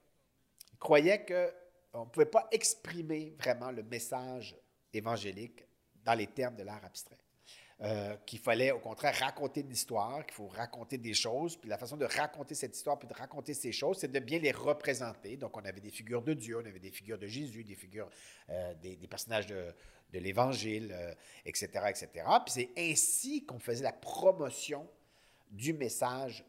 Ils croyaient qu'on ne pouvait pas exprimer vraiment le message évangélique dans les termes de l'art abstrait. Euh, qu'il fallait au contraire raconter une histoire, qu'il faut raconter des choses, puis la façon de raconter cette histoire, puis de raconter ces choses, c'est de bien les représenter. Donc, on avait des figures de Dieu, on avait des figures de Jésus, des figures, euh, des, personnages de, l'Évangile, etc., euh, etc. Puis c'est ainsi qu'on faisait la promotion du message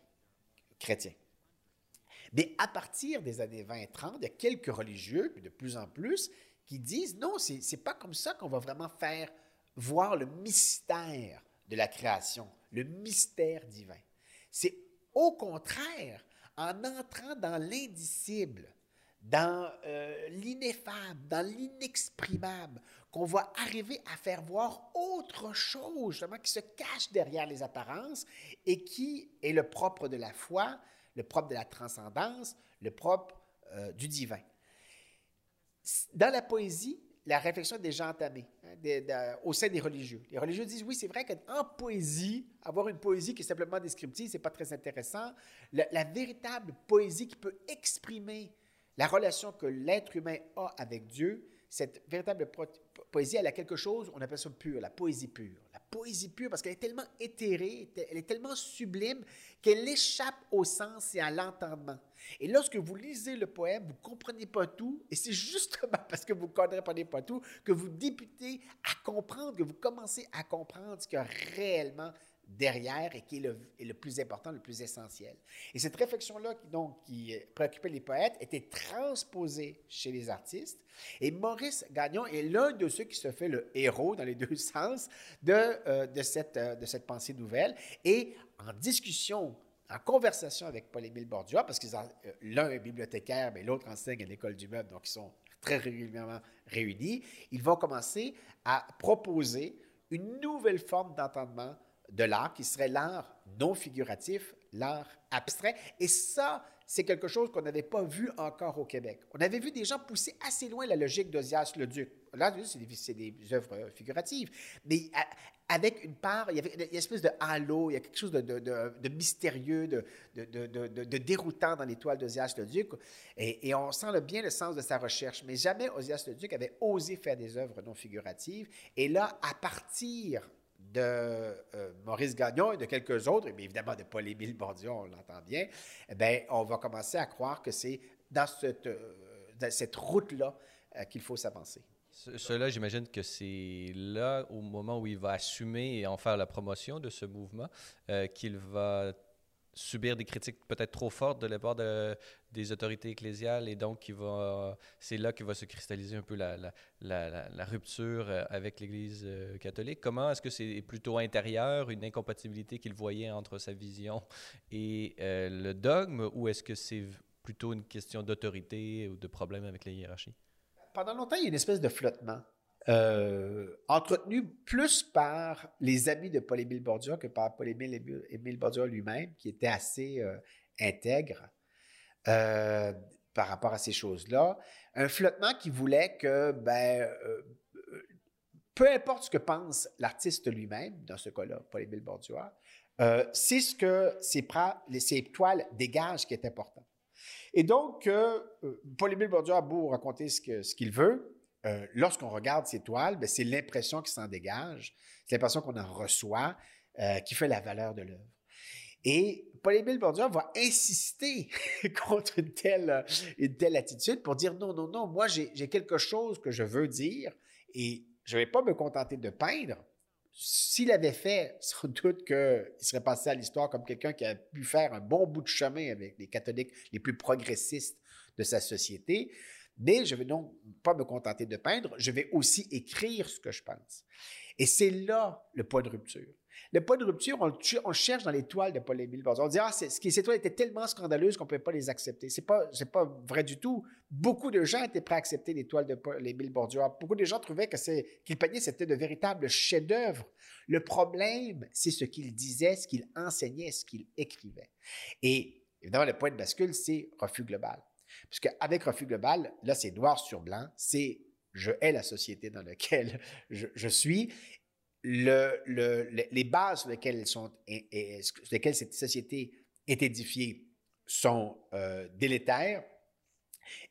Mais à partir des années 20-30, il y a quelques religieux, puis de plus en plus, qui disent non, c'est n'est pas comme ça qu'on va vraiment faire voir le mystère de la création, le mystère divin. C'est au contraire en entrant dans l'indicible, dans euh, l'ineffable, dans l'inexprimable, qu'on va arriver à faire voir autre chose, justement, qui se cache derrière les apparences et qui est le propre de la foi, le propre de la transcendance, le propre euh, du divin. Dans la poésie, la réflexion est déjà entamée au sein des religieux. Les religieux disent oui, c'est vrai qu'en poésie, avoir une poésie qui est simplement descriptive, c'est pas très intéressant. la, véritable poésie qui peut exprimer la relation que l'être humain a avec Dieu, cette véritable poésie, elle a quelque chose, on appelle ça pur, la poésie pure. La poésie pure, parce qu'elle est tellement éthérée, elle est tellement sublime qu'elle échappe au sens et à l'entendement. Et lorsque vous lisez le poème, vous ne comprenez pas tout, et c'est justement parce que vous ne comprenez pas tout que vous débutez à comprendre, que vous commencez à comprendre ce a réellement derrière et qui est le, plus important, le plus essentiel. Et cette réflexion-là, donc, qui préoccupait les poètes, était transposée chez les artistes. Et Maurice Gagnon est l'un de ceux qui se fait le héros, dans les deux sens, de, euh, euh, de cette pensée nouvelle. Et en discussion en conversation avec Paul-Émile Bordua, parce que euh, l'un est bibliothécaire, mais l'autre enseigne à l'école du meuble, donc ils sont très régulièrement réunis, ils vont commencer à proposer une nouvelle forme d'entendement de l'art qui serait l'art non figuratif, l'art abstrait. Et ça, c'est quelque chose qu'on n'avait pas vu encore au Québec. On avait vu des gens pousser assez loin la logique d'Ozias le Duc. du c'est des, des œuvres figuratives. Mais avec une part, il y avait une espèce de halo, il y a quelque chose de, mystérieux, de, déroutant dans l'étoile d'Osias le Duc. Et, on sent bien le sens de sa recherche. Mais jamais Osias le Duc avait osé faire des œuvres non figuratives. Et là, à partir de euh, Maurice Gagnon et de quelques autres, et évidemment de Paul-Émile Bordion, on l'entend bien, eh bien, on va commencer à croire que c'est dans cette, euh, cette route-là euh, qu'il faut s'avancer. Cela, j'imagine que c'est là, au moment où il va assumer et en faire la promotion de ce mouvement, qu'il va subir des critiques peut-être trop fortes de la part de, des autorités ecclésiales et donc c'est là qu'il va se cristalliser un peu la, la, la, rupture euh, avec l'Église euh, catholique. Comment est-ce que c'est plutôt intérieur, une incompatibilité qu'il voyait entre sa vision et euh, le dogme, ou est-ce que c'est plutôt une question d'autorité ou de problème avec la hiérarchie? Pendant longtemps, il y a une espèce de flottement. Euh, entretenu plus par les amis de Paul-Émile Bordia que par Paul-Émile Bordia lui-même, qui était assez euh, intègre euh, par rapport à ces choses-là. Un flottement qui voulait que, ben, peu importe ce que pense l'artiste lui-même, dans ce cas-là, Paul-Émile Bordia, c'est ce que ses, ses toiles dégagent qui est important. Et donc, Paul-Émile Bordia a beau raconter ce qu'il veut, euh, lorsqu'on regarde ces toiles, ben, c'est l'impression qui s'en dégage, c'est l'impression qu'on en reçoit euh, qui fait la valeur de l'œuvre. Et Paul-Émile Bourdieu va insister contre une telle, une telle attitude pour dire non, non, non, moi j'ai quelque chose que je veux dire et je ne vais pas me contenter de peindre. S'il avait fait, sans doute qu'il serait passé à l'histoire comme quelqu'un qui a pu faire un bon bout de chemin avec les catholiques les plus progressistes de sa société. Mais je vais donc pas me contenter de peindre, je vais aussi écrire ce que je pense. Et c'est là le point de rupture. Le point de rupture, on le, cherche dans les toiles de Paul-Émile On dit, ah, ces toiles étaient tellement scandaleuses qu'on ne pouvait pas les accepter. Pas, c'est pas vrai du tout. Beaucoup de gens étaient prêts à accepter les toiles de Paul-Émile Bordier. Beaucoup de gens trouvaient que qu'il peignait, c'était de véritables chefs-d'œuvre. Le problème, c'est ce qu'il disait, ce qu'il enseignait, ce qu'il écrivait. Et évidemment, le point de bascule, c'est refus global. Puisqu'avec Refus Global, là, c'est noir sur blanc, c'est je hais la société dans laquelle je, suis. Le, les bases sur lesquelles cette société est édifiée sont euh, délétères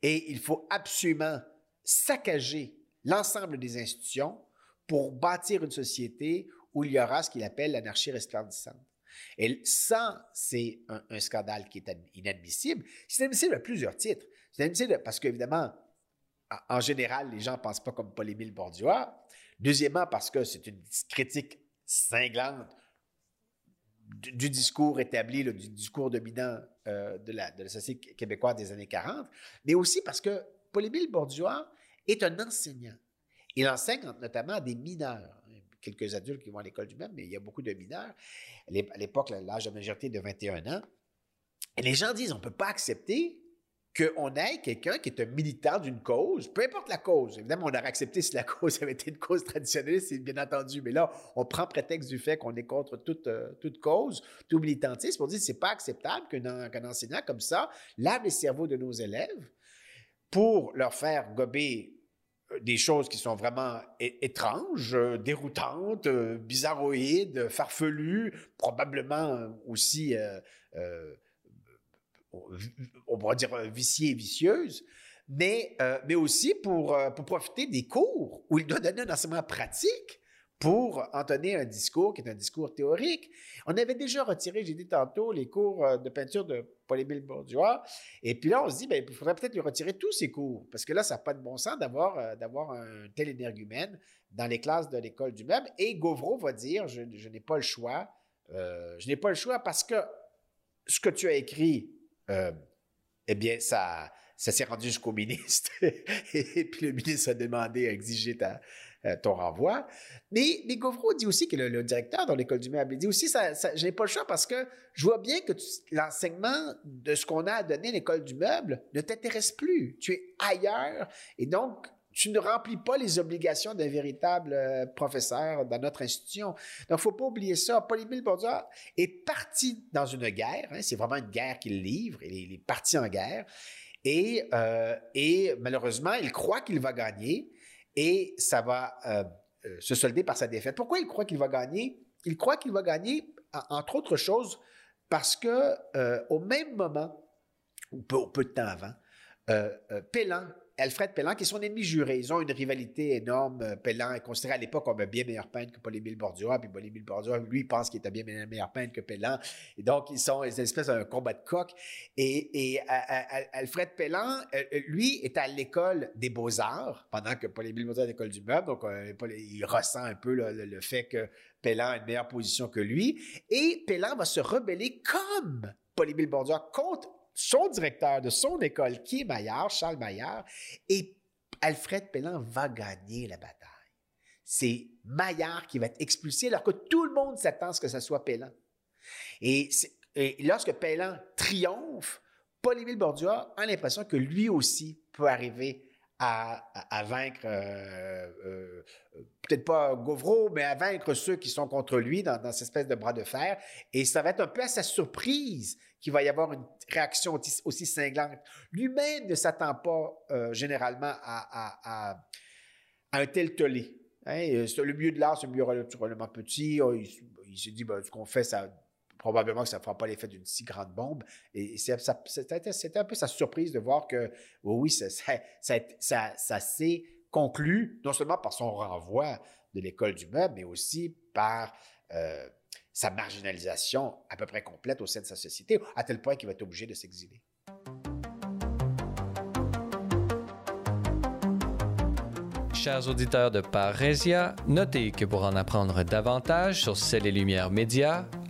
et il faut absolument saccager l'ensemble des institutions pour bâtir une société où il y aura ce qu'il appelle l'anarchie resplendissante. Et ça, c'est un, scandale qui est inadmissible. C'est inadmissible à plusieurs titres. C'est inadmissible parce qu'évidemment, en général, les gens ne pensent pas comme Paul-Émile Bourdieu. Deuxièmement, parce que c'est une critique cinglante du, discours établi, du discours dominant euh, de, la, de la société québécoise des années 40, mais aussi parce que Paul-Émile Bourdieu est un enseignant. Il enseigne notamment à des mineurs quelques adultes qui vont à l'école du même, mais il y a beaucoup de mineurs. À l'époque, l'âge de majorité est de 21 ans. Et les gens disent, on ne peut pas accepter qu'on ait quelqu'un qui est un militant d'une cause, peu importe la cause. Évidemment, on aurait accepté si la cause avait été une cause traditionnelle, c'est bien entendu, mais là, on prend prétexte du fait qu'on est contre toute, euh, cause, tout militantisme, pour dire que c'est pas acceptable qu'un enseignant comme ça lave les cerveaux de nos élèves pour leur faire gober des choses qui sont vraiment étranges, euh, déroutantes, euh, bizarroïdes, farfelues, probablement aussi, euh, on pourrait dire, viciées et vicieuses, mais, mais aussi pour, pour profiter des cours où il doit donner un enseignement pratique pour entonner un discours qui est un discours théorique. On avait déjà retiré, j'ai dit tantôt, les cours de peinture de Paul-Émile Bourdieu. Et puis là, on se dit, ben, il faudrait peut-être lui retirer tous ces cours, parce que là, ça n'a pas de bon sens d'avoir, euh, un tel énergumène dans les classes de l'école du même. Et Gauvreau va dire, je, n'ai pas le choix. Euh, je n'ai pas le choix parce que ce que tu as écrit, eh bien, ça, ça s'est rendu jusqu'au ministre. et puis le ministre a demandé, a exigé ta, euh, ton renvoi. Mais, mais Gauvreau dit aussi que le, directeur dans l'école du meuble, il dit aussi, ça, ça, je n'ai pas le choix parce que je vois bien que l'enseignement de ce qu'on a à donner à l'école du meuble ne t'intéresse plus. Tu es ailleurs et donc tu ne remplis pas les obligations d'un véritable euh, professeur dans notre institution. Donc, faut pas oublier ça. Paul-Émile Bourdieu est parti dans une guerre. Hein, c'est vraiment une guerre qu'il livre. Il est, parti en guerre. Et, euh, et malheureusement, il croit qu'il va gagner. Et ça va euh, euh, se solder par sa défaite. Pourquoi il croit qu'il va gagner? Il croit qu'il va gagner, entre autres choses, parce que au même moment, ou peu, de temps avant, Pélan Alfred Pellan, qui est son ennemi juré. Ils ont une rivalité énorme. Euh, Pellan est considéré à l'époque comme un bien meilleur peintre que Paul-Émile Bordua, puis Paul-Émile Bordua, lui, pense qu'il est un bien meilleur peintre que Pellan. Donc, ils sont une espèce d'un combat de coq. Et, Alfred Pellan, euh, euh, lui, est à l'école des beaux-arts, pendant que Paul-Émile Bordua est à l'école du meuble. Donc, il ressent un peu le, fait que Pellan a une meilleure position que lui. Et Pellan va se rebeller comme Paul-Émile Bordua contre son directeur de son école, qui est Maillard, Charles Maillard, et Alfred Pellan va gagner la bataille. C'est Maillard qui va être expulsé alors que tout le monde s'attend à ce que ce soit Pellan. Et, lorsque Pellan triomphe, Paul-Émile Bordua a l'impression que lui aussi peut arriver à, vaincre, euh, euh, peut-être pas Gauvreau, mais à vaincre ceux qui sont contre lui dans, dans, cette espèce de bras de fer. Et ça va être un peu à sa surprise qu'il va y avoir une réaction aussi, cinglante. Lui-même ne s'attend pas euh, généralement à, un tel tollé. Hein. Le milieu de l'art, c'est un milieu relativement petit. Oh, il, il s'est dit, ben, ce qu'on fait, ça probablement que ça ne fera pas l'effet d'une si grande bombe. Et c'était un peu sa surprise de voir que, oui, ça, ça, s'est conclu non seulement par son renvoi de l'école du meuble, mais aussi par euh, sa marginalisation à peu près complète au sein de sa société, à tel point qu'il va être obligé de s'exiler. Chers auditeurs de Parésia, notez que pour en apprendre davantage sur Celles et Lumières Médias,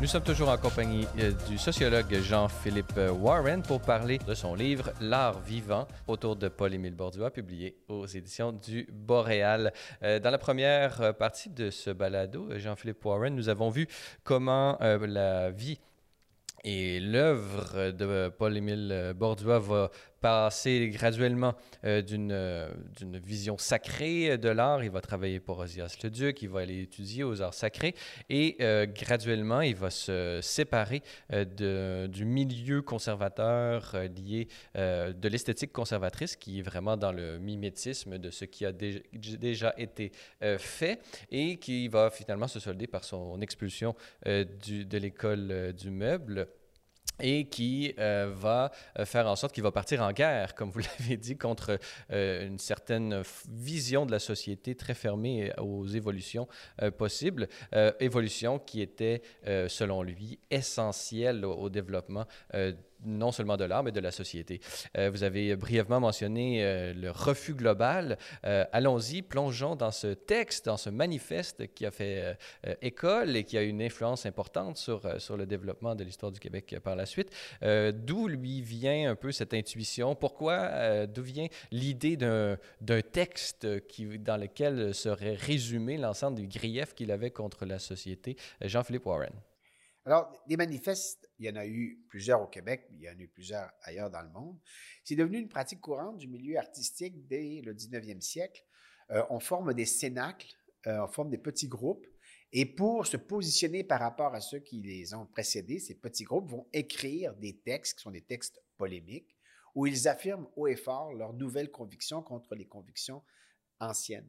Nous sommes toujours en compagnie euh, du sociologue Jean-Philippe Warren pour parler de son livre L'art vivant autour de Paul-Émile Bordua, publié aux éditions du Boréal. Euh, dans la première euh, partie de ce balado, Jean-Philippe Warren, nous avons vu comment la vie et l'œuvre de Paul-Émile Bordua va passer graduellement euh, euh, d'une vision sacrée de l'art. Il va travailler pour Osias le Duc, il va aller étudier aux arts sacrés et euh, graduellement, il va se séparer de, du milieu conservateur lié de l'esthétique conservatrice qui est vraiment dans le mimétisme de ce qui a déjà été fait et qui va finalement se solder par son expulsion du, de l'école du meuble et qui euh, va euh, faire en sorte qu'il va partir en guerre, comme vous l'avez dit, contre euh, une certaine vision de la société très fermée aux évolutions possibles, évolutions qui étaient, selon lui, essentielles au, au développement non seulement de l'art, mais de la société. Euh, vous avez brièvement mentionné euh, le refus global. Euh, allons-y, plongeons dans ce texte, dans ce manifeste qui a fait école et qui a une influence importante sur, sur le développement de l'histoire du Québec par la suite. d'où lui vient un peu cette intuition? Pourquoi, d'où vient l'idée d'un, texte qui, dans lequel serait résumé l'ensemble des griefs qu'il avait contre la société? Jean-Philippe Warren. Alors, des manifestes, il y en a eu plusieurs au Québec, il y en a eu plusieurs ailleurs dans le monde. C'est devenu une pratique courante du milieu artistique dès le 19e siècle. Euh, on forme des cénacles, euh, on forme des petits groupes, et pour se positionner par rapport à ceux qui les ont précédés, ces petits groupes vont écrire des textes qui sont des textes polémiques, où ils affirment haut et fort leurs nouvelles convictions contre les convictions anciennes.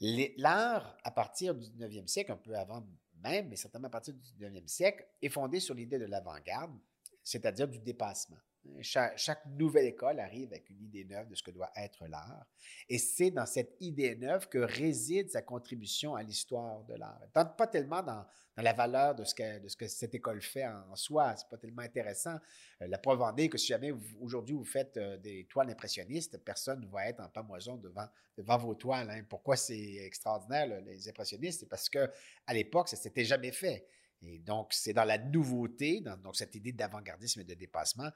L'art, à partir du 19e siècle, un peu avant mais certainement à partir du 19e siècle, est fondée sur l'idée de l'avant-garde, c'est-à-dire du dépassement. Chaque, nouvelle école arrive avec une idée neuve de ce que doit être l'art. Et c'est dans cette idée neuve que réside sa contribution à l'histoire de l'art. Pas tellement dans, la valeur de ce, que, ce cette école fait en, soi. C'est pas tellement intéressant. Euh, la preuve en est que si jamais aujourd'hui vous faites euh, des toiles impressionnistes, personne ne va être en pamoison devant, vos toiles. Hein. Pourquoi c'est extraordinaire, les impressionnistes? C'est parce que à l'époque, ça s'était jamais fait. Et donc, c'est dans la nouveauté, dans cette idée d'avant-gardisme et de dépassement,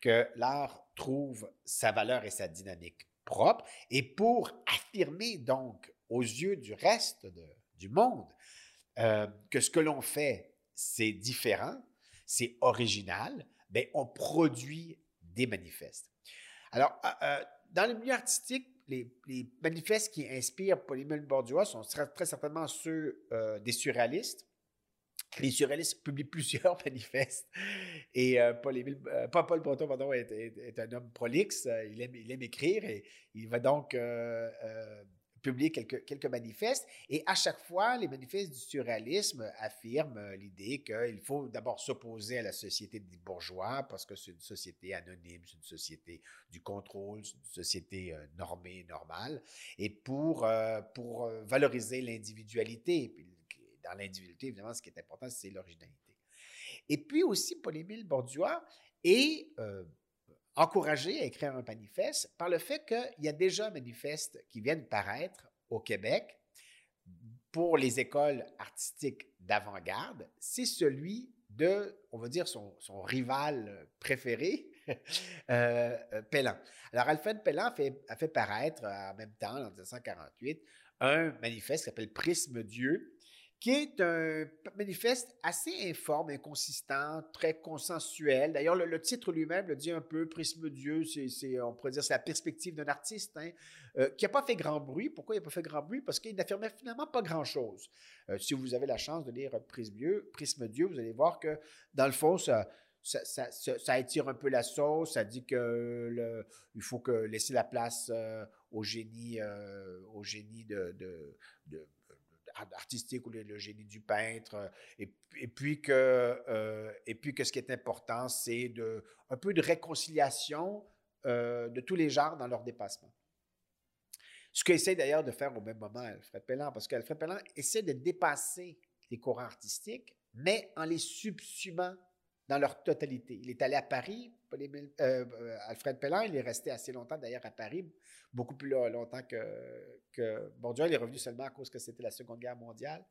que l'art trouve sa valeur et sa dynamique propre. Et pour affirmer donc aux yeux du reste du monde euh, que ce que l'on fait, c'est différent, c'est original, bien, on produit des manifestes. Alors, euh, euh, dans le milieu artistique, les, manifestes qui inspirent Paul-Émile Bourdieu sont très certainement ceux des surréalistes, les surréalistes publient plusieurs manifestes. Et euh, Paul, Émile, euh, pas Paul Breton, pardon, est, un homme prolixe. Euh, il aime, il aime écrire et il va donc publier quelques, quelques manifestes. Et à chaque fois, les manifestes du surréalisme affirment l'idée qu'il faut d'abord s'opposer à la société des bourgeois parce que c'est une société anonyme, c'est une société du contrôle, c'est une société normée, normale. Et pour, pour valoriser l'individualité, dans l'individualité, évidemment, ce qui est important, c'est l'originalité. Et puis aussi, Paul-Émile Bordua est euh, encouragé à écrire un manifeste par le fait qu'il y a déjà un manifeste qui vient de paraître au Québec pour les écoles artistiques d'avant-garde. C'est celui de, on va dire, son, rival préféré, euh. Alors, Alfred Pellan fait, a fait paraître en même temps, en 1948, un manifeste qui s'appelle Prisme Dieu, qui est un manifeste assez informe, inconsistant, très consensuel. D'ailleurs, le, titre lui-même le dit un peu, Prisme Dieu, c'est, on pourrait dire, c'est la perspective d'un artiste hein, euh, qui n'a pas fait grand bruit. Pourquoi il n'a pas fait grand bruit? Parce qu'il n'affirmait finalement pas grand-chose. Euh, si vous avez la chance de lire Prisme Dieu, Prisme Dieu, vous allez voir que, dans le fond, ça, étire un peu la sauce. Ça dit que il faut que laisser la place euh, au génie, au génie de, artistique ou le, génie du peintre. Euh, et, puis que, euh, et puis que ce qui est important, c'est de, un peu de réconciliation euh, de tous les genres dans leur dépassement. Ce qu'essaie d'ailleurs de faire au même moment Alfred Pellan, parce qu'Alfred Pellan essaie de dépasser les courants artistiques, mais en les subsumant dans leur totalité. Il est allé à Paris, euh, euh, Alfred Pellan, il est resté assez longtemps d'ailleurs à Paris, beaucoup plus longtemps que, Bourdieu. Il est revenu seulement à cause que c'était la Seconde Guerre mondiale.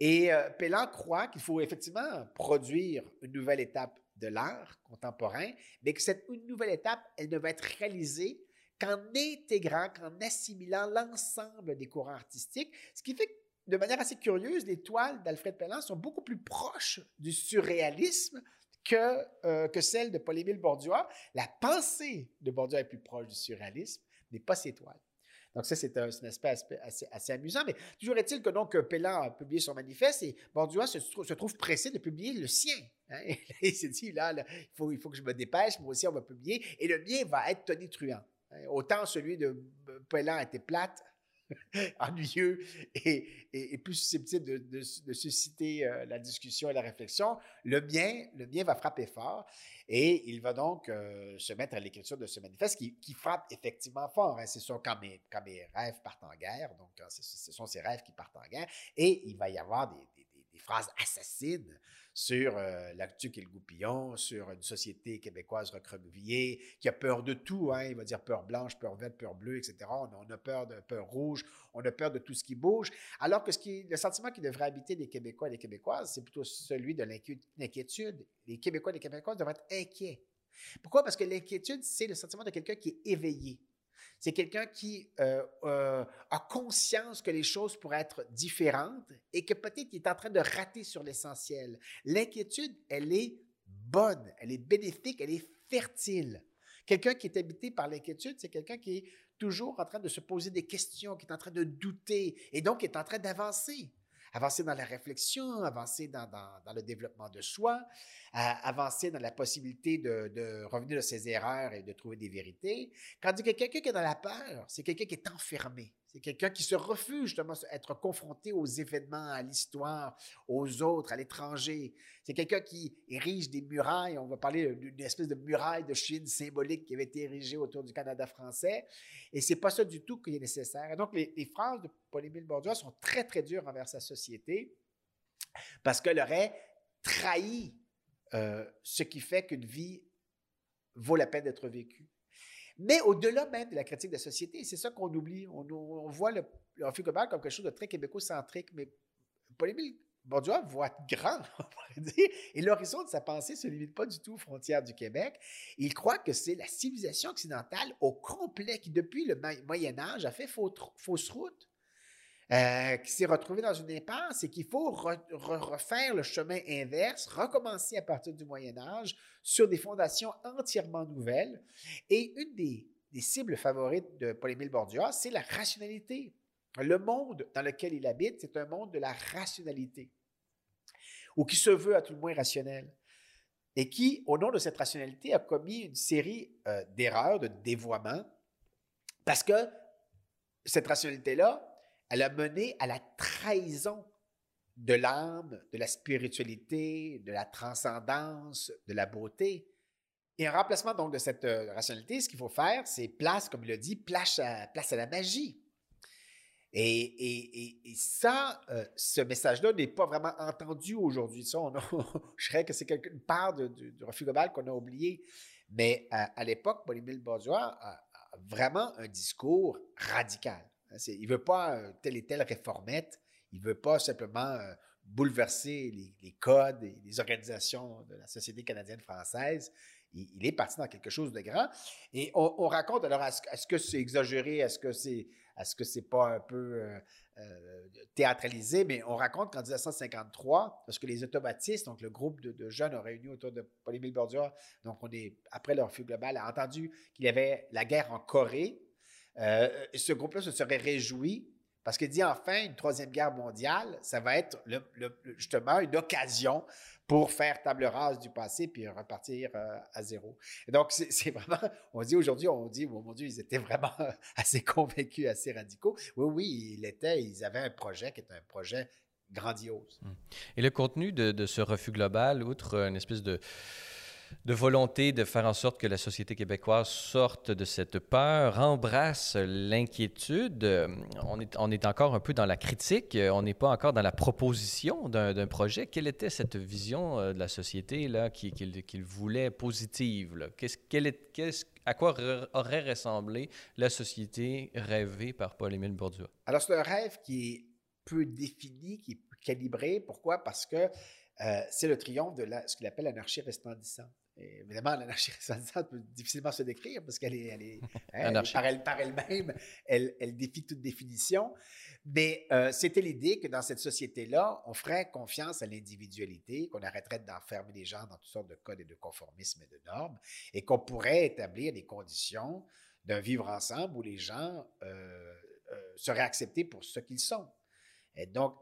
Et euh, Pellan croit qu'il faut effectivement produire une nouvelle étape de l'art contemporain, mais que cette nouvelle étape, elle ne va être réalisée qu'en intégrant, qu'en assimilant l'ensemble des courants artistiques, ce qui fait que de manière assez curieuse, les toiles d'Alfred Pellan sont beaucoup plus proches du surréalisme que, euh, que celles de Paul-Émile Bordua. La pensée de Bordua est plus proche du surréalisme, mais pas ses toiles. Donc ça, c'est un, aspect, assez, amusant. Mais toujours est-il que donc Pellan a publié son manifeste et Bordua se, trouve pressé de publier le sien. Hein. il s'est dit, là, il, faut, faut que je me dépêche, moi aussi on va publier, et le mien va être tonitruant. Hein. Autant celui de Pellan était plate, ennuyeux et, plus susceptible de, susciter euh, la discussion et la réflexion, le mien, le mien va frapper fort et il va donc euh, se mettre à l'écriture de ce manifeste qui, frappe effectivement fort. Hein. C'est sûr quand mes, quand mes rêves partent en guerre, donc ce sont ces rêves qui partent en guerre et il va y avoir des, des phrases assassines sur euh, l'actuc et le goupillon, sur une société québécoise recroquevillée qui a peur de tout. Hein, il va dire peur blanche, peur verte, peur bleue, etc. On, a peur de peur rouge, on a peur de tout ce qui bouge. Alors que le sentiment qui devrait habiter les Québécois et les Québécoises, c'est plutôt celui de l'inquiétude. Les Québécois et les Québécoises devraient être inquiets. Pourquoi? Parce que l'inquiétude, c'est le sentiment de quelqu'un qui est éveillé. C'est quelqu'un qui euh, euh, a conscience que les choses pourraient être différentes et que peut-être il est en train de rater sur l'essentiel. L'inquiétude, elle est bonne, elle est bénéfique, elle est fertile. Quelqu'un qui est habité par l'inquiétude, c'est quelqu'un qui est toujours en train de se poser des questions, qui est en train de douter et donc qui est en train d'avancer avancer dans la réflexion, avancer dans, le développement de soi, avancer dans la possibilité de, revenir de ses erreurs et de trouver des vérités. Quand que quelqu'un qui est dans la peur, c'est quelqu'un qui est enfermé. C'est quelqu'un qui se refuse justement à être confronté aux événements, à l'histoire, aux autres, à l'étranger. C'est quelqu'un qui érige des murailles. On va parler d'une espèce de muraille de Chine symbolique qui avait été érigée autour du Canada français. Et c'est pas ça du tout qui est nécessaire. Et donc, les, phrases de Paul-Émile Bourdieu sont très, très dures envers sa société parce qu'elle aurait trahi euh, ce qui fait qu'une vie vaut la peine d'être vécue. Mais au-delà même de la critique de la société, c'est ça qu'on oublie. On, voit le, le comme quelque chose de très québécocentrique, mais Paul-Émile Bourdieu voit grand, on pourrait dire, et l'horizon de sa pensée ne se limite pas du tout aux frontières du Québec. Il croit que c'est la civilisation occidentale au complet qui, depuis le Moyen Âge, a fait fausse route. Euh, qui s'est retrouvé dans une impasse et qu'il faut refaire le chemin inverse, recommencer à partir du Moyen Âge sur des fondations entièrement nouvelles. Et une des, cibles favorites de Paul-Émile Bordias, c'est la rationalité. Le monde dans lequel il habite, c'est un monde de la rationalité, ou qui se veut à tout le moins rationnel, et qui, au nom de cette rationalité, a commis une série euh, d'erreurs, de dévoiements, parce que cette rationalité-là, elle a mené à la trahison de l'âme, de la spiritualité, de la transcendance, de la beauté. Et en remplacement donc de cette euh, rationalité, ce qu'il faut faire, c'est place, comme il le dit, place à, la magie. Et, ça, euh, ce message-là n'est pas vraiment entendu aujourd'hui. Je dirais que c'est une part du refus global qu'on a oublié. Mais à, l'époque, Paul-Émile Bourgeois a, vraiment un discours radical. Il ne veut pas euh, telle et telle réformette. Il ne veut pas simplement euh, bouleverser les, codes et les organisations de la société canadienne-française. Il, est parti dans quelque chose de grand. Et on, raconte, alors, est-ce, que c'est exagéré? Est-ce que c'est est-ce que pas un peu euh, théâtralisé? Mais on raconte qu'en 1953, parce que les automatistes, donc le groupe de, jeunes, ont réuni autour de Paul-Émile Borduas, donc après leur refus global, a entendu qu'il y avait la guerre en Corée, euh, ce groupe-là se serait réjoui parce qu'il dit enfin une troisième guerre mondiale, ça va être justement une occasion pour faire table rase du passé puis repartir euh, à zéro. Donc, c'est vraiment, on dit aujourd'hui, on dit, oh mon Dieu, ils étaient vraiment assez convaincus, assez radicaux. Oui, oui, il était, ils avaient un projet qui est un projet grandiose. Et le contenu de ce refus global, outre une espèce de de volonté de faire en sorte que la société québécoise sorte de cette peur, embrasse l'inquiétude. On est, on est encore un peu dans la critique, on n'est pas encore dans la proposition d'un projet. Quelle était cette vision euh, de la société qu'il voulait positive? Qu'est-ce, est, à quoi aurait ressemblé la société rêvée par Paul-Émile Bourdieu? Alors, c'est un rêve qui est peu défini, qui est calibré. Pourquoi? Parce que euh, c'est le triomphe de ce qu'il appelle l'anarchie resplendissante évidemment, l'anarchie resplendissante peut difficilement se décrire parce qu'elle est, elle est, hein, par, elle, par elle-même, elle, elle, défie toute définition. Mais euh, c'était l'idée que dans cette société-là, on ferait confiance à l'individualité, qu'on arrêterait d'enfermer les gens dans toutes sortes de codes et de conformismes et de normes, et qu'on pourrait établir des conditions d'un vivre ensemble où les gens euh, euh, seraient acceptés pour ce qu'ils sont. Et donc,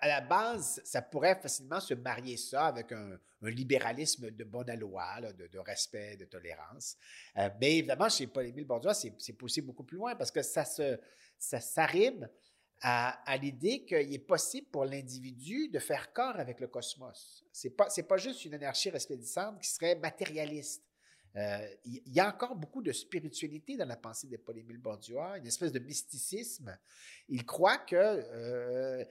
à, la base, ça pourrait facilement se marier ça avec un, libéralisme de bonne loi, de, respect, de tolérance. Euh, mais évidemment, chez Paul-Émile Bourdieu, c'est poussé beaucoup plus loin parce que ça se, s'arrive à, l'idée qu'il est possible pour l'individu de faire corps avec le cosmos. C'est pas, pas juste une anarchie resplendissante qui serait matérialiste. Euh, il y a encore beaucoup de spiritualité dans la pensée de Paul-Émile Bourdieu, une espèce de mysticisme. Il croit que euh,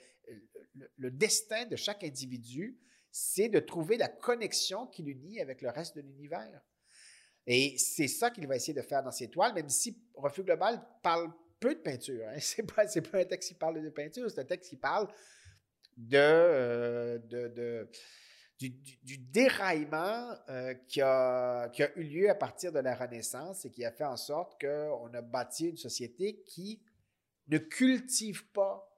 le, destin de chaque individu, c'est de trouver la connexion qui l'unit avec le reste de l'univers. Et c'est ça qu'il va essayer de faire dans ses toiles, même si Refus Global parle peu de peinture. Hein. Ce n'est pas, un texte qui parle de peinture, c'est un texte qui parle de, euh, de du, déraillement euh, qui, a, eu lieu à partir de la Renaissance et qui a fait en sorte qu'on a bâti une société qui ne cultive pas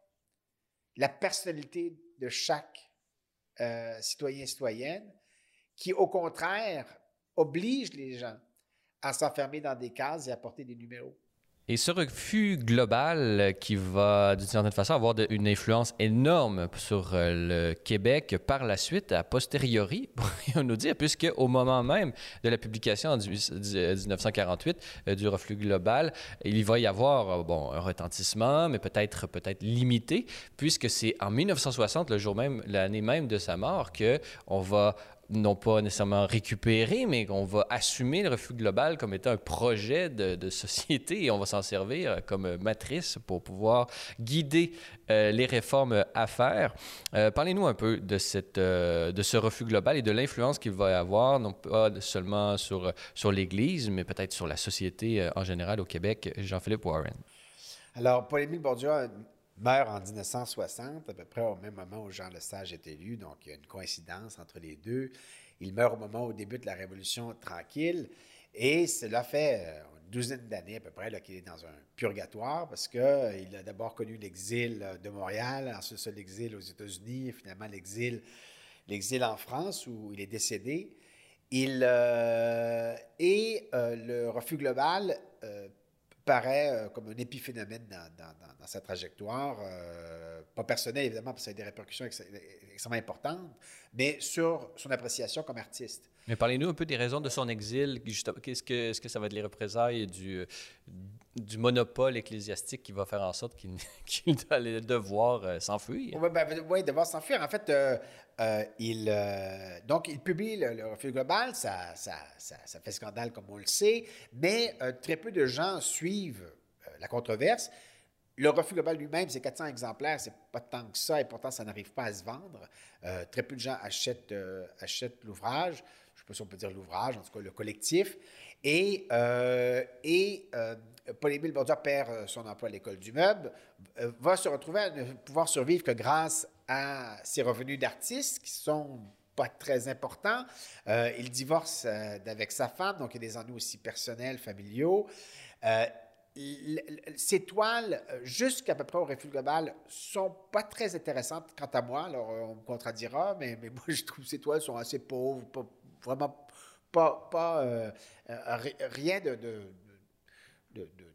la personnalité de chaque euh, citoyen et citoyenne, qui au contraire oblige les gens à s'enfermer dans des cases et à porter des numéros. Et ce refus global euh, qui va, d'une certaine façon, avoir une influence énorme sur euh, le Québec par la suite, a posteriori, pourrions nous dire, puisque au moment même de la publication en 1948 euh, du reflux global, il va y avoir bon, un retentissement, mais peut-être peut-être limité, puisque c'est en 1960, le jour même, l'année même de sa mort, que on va non pas nécessairement récupérer, mais qu'on va assumer le refus global comme étant un projet de, société et on va s'en servir comme matrice pour pouvoir guider euh, les réformes à faire. Euh, parlez-nous un peu de, cette, euh, de ce refus global et de l'influence qu'il va avoir, non pas seulement sur, sur l'Église, mais peut-être sur la société en général au Québec. Jean-Philippe Warren. Alors, Paul-Émile Bourdieu meurt en 1960, à peu près au même moment où Jean Lesage est élu, donc il y a une coïncidence entre les deux. Il meurt au moment où débute la Révolution tranquille, et cela fait euh, une douzaine d'années à peu près qu'il est dans un purgatoire, parce qu'il euh, a d'abord connu l'exil euh, de Montréal, ensuite l'exil aux États-Unis, et finalement l'exil, en France, où il est décédé. Il, et le refus global paraît euh, comme un épiphénomène dans, sa trajectoire, euh, pas personnel évidemment, parce que ça a des répercussions extrêmement importantes, mais sur son appréciation comme artiste. Mais parlez-nous un peu des raisons de son exil. Qu'est-ce que, est-ce que ça va être les représailles du, du monopole ecclésiastique qui va faire en sorte qu'il, doit devoir euh, s'enfuir? Oui, ben, oui, devoir s'enfuir. En fait, euh, il, euh, donc, il publie le, refus global, ça, fait scandale comme on le sait, mais euh, très peu de gens suivent la controverse. Le refus global lui-même, c'est 400 exemplaires, c'est pas tant que ça, et pourtant, ça n'arrive pas à se vendre. très peu de gens achètent, l'ouvrage, je ne sais pas si on peut dire l'ouvrage, en tout cas le collectif. Et, et Paul-Émile Bourdieu perd son emploi à l'école du meuble, va se retrouver à ne pouvoir survivre que grâce à ses revenus d'artiste qui sont pas très importants. Euh, il divorce euh, avec sa femme, donc il y a des ennuis aussi personnels, familiaux. Euh, ces toiles, jusqu'à peu près au refus global, sont pas très intéressantes quant à moi. Alors, on me contradira, mais, moi, je trouve que ces toiles sont assez pauvres, vraiment pas, pas rien de,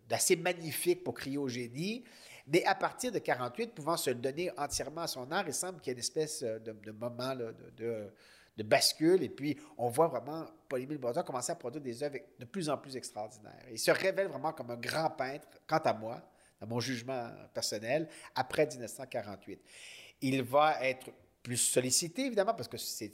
d'assez magnifique pour crier au génie. Mais à partir de 48, pouvant se donner entièrement à son art, il semble qu'il y ait une espèce euh, de, moment de, bascule. Et puis, on voit vraiment Paul-Émile Bourdieu commencer à produire des œuvres de plus en plus extraordinaires. Il se révèle vraiment comme un grand peintre, quant à moi, dans mon jugement personnel, après 1948. Il va être plus sollicité, évidemment, parce que ses,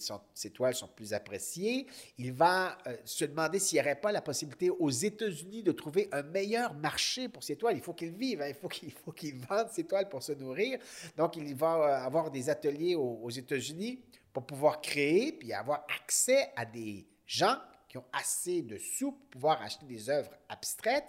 toiles sont plus appréciées. Il va euh, se demander s'il n'y aurait pas la possibilité aux États-Unis de trouver un meilleur marché pour ses toiles. Il faut qu'il vive, hein. il faut qu'il faut qu'il vende ses toiles pour se nourrir. Donc, il va euh, avoir des ateliers aux, aux États-Unis pour pouvoir créer, puis avoir accès à des gens qui ont assez de sous pour pouvoir acheter des œuvres abstraites.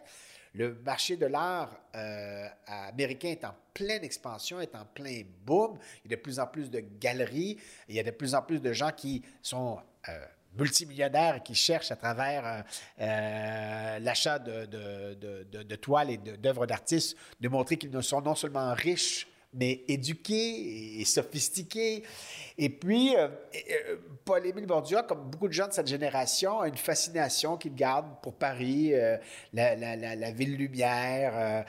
Le marché de l'art euh, américain est en pleine expansion, est en plein boom. Il y a de plus en plus de galeries. Il y a de plus en plus de gens qui sont euh, multimillionnaires et qui cherchent à travers euh, l'achat de, de, toiles et d'œuvres d'artistes de montrer qu'ils sont non seulement riches, mais éduqué et sophistiqué. Et puis, euh, euh, Paul-Émile Bourdieu, comme beaucoup de gens de cette génération, a une fascination qu'il garde pour Paris, euh, la, ville lumière.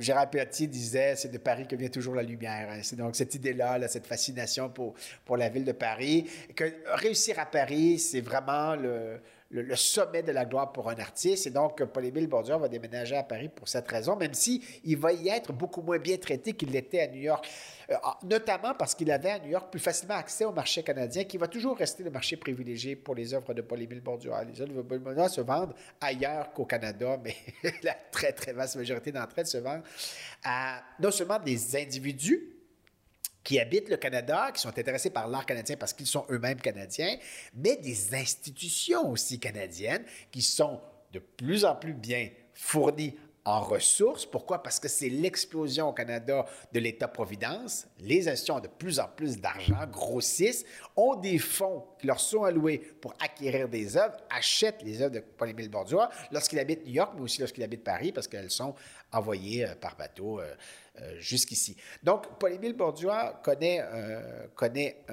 Gérard Pelletier disait, c'est de Paris que vient toujours la lumière. C'est donc cette idée-là, cette fascination pour, pour la ville de Paris. Que réussir à Paris, c'est vraiment le le, sommet de la gloire pour un artiste. Et donc, Paul-Émile Bourdieu va déménager à Paris pour cette raison, même si il va y être beaucoup moins bien traité qu'il l'était à New York. Euh, notamment parce qu'il avait à New York plus facilement accès au marché canadien, qui va toujours rester le marché privilégié pour les œuvres de Paul-Émile Bourdieu. Les œuvres de Paul-Émile se vendent ailleurs qu'au Canada, mais la très, très vaste majorité d'entre elles se vendent à non seulement des individus, qui habitent le Canada, qui sont intéressés par l'art canadien parce qu'ils sont eux-mêmes canadiens, mais des institutions aussi canadiennes qui sont de plus en plus bien fournies en ressources. Pourquoi? Parce que c'est l'explosion au Canada de l'État-providence. Les institutions ont de plus en plus d'argent, grossissent, ont des fonds qui leur sont alloués pour acquérir des œuvres, achètent les œuvres de Paul-Émile Bordua lorsqu'il habite New York, mais aussi lorsqu'il habite Paris, parce qu'elles sont envoyées euh, par bateau euh, jusqu'ici. Donc, Paul-Émile Bourdieu connaît, connaît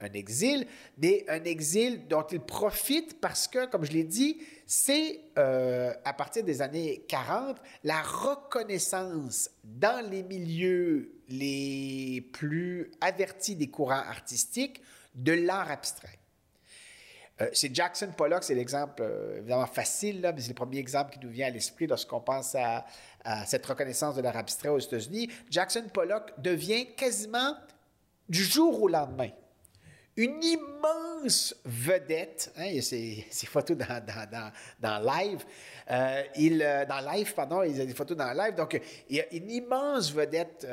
un, exil, mais un exil dont il profite parce que, comme je l'ai dit, c'est à partir des années 40 la reconnaissance dans les milieux les plus avertis des courants artistiques de l'art abstrait. Euh, c'est Jackson Pollock, c'est l'exemple euh, évidemment facile, là, mais c'est le premier exemple qui nous vient à l'esprit lorsqu'on pense à, cette reconnaissance de l'art abstrait aux États-Unis. Jackson Pollock devient quasiment du jour au lendemain une immense vedette. Hein, il y a ces, photos dans, dans, dans, live. Euh, il, dans live, pardon, il y a des photos dans live. Donc, il y a une immense vedette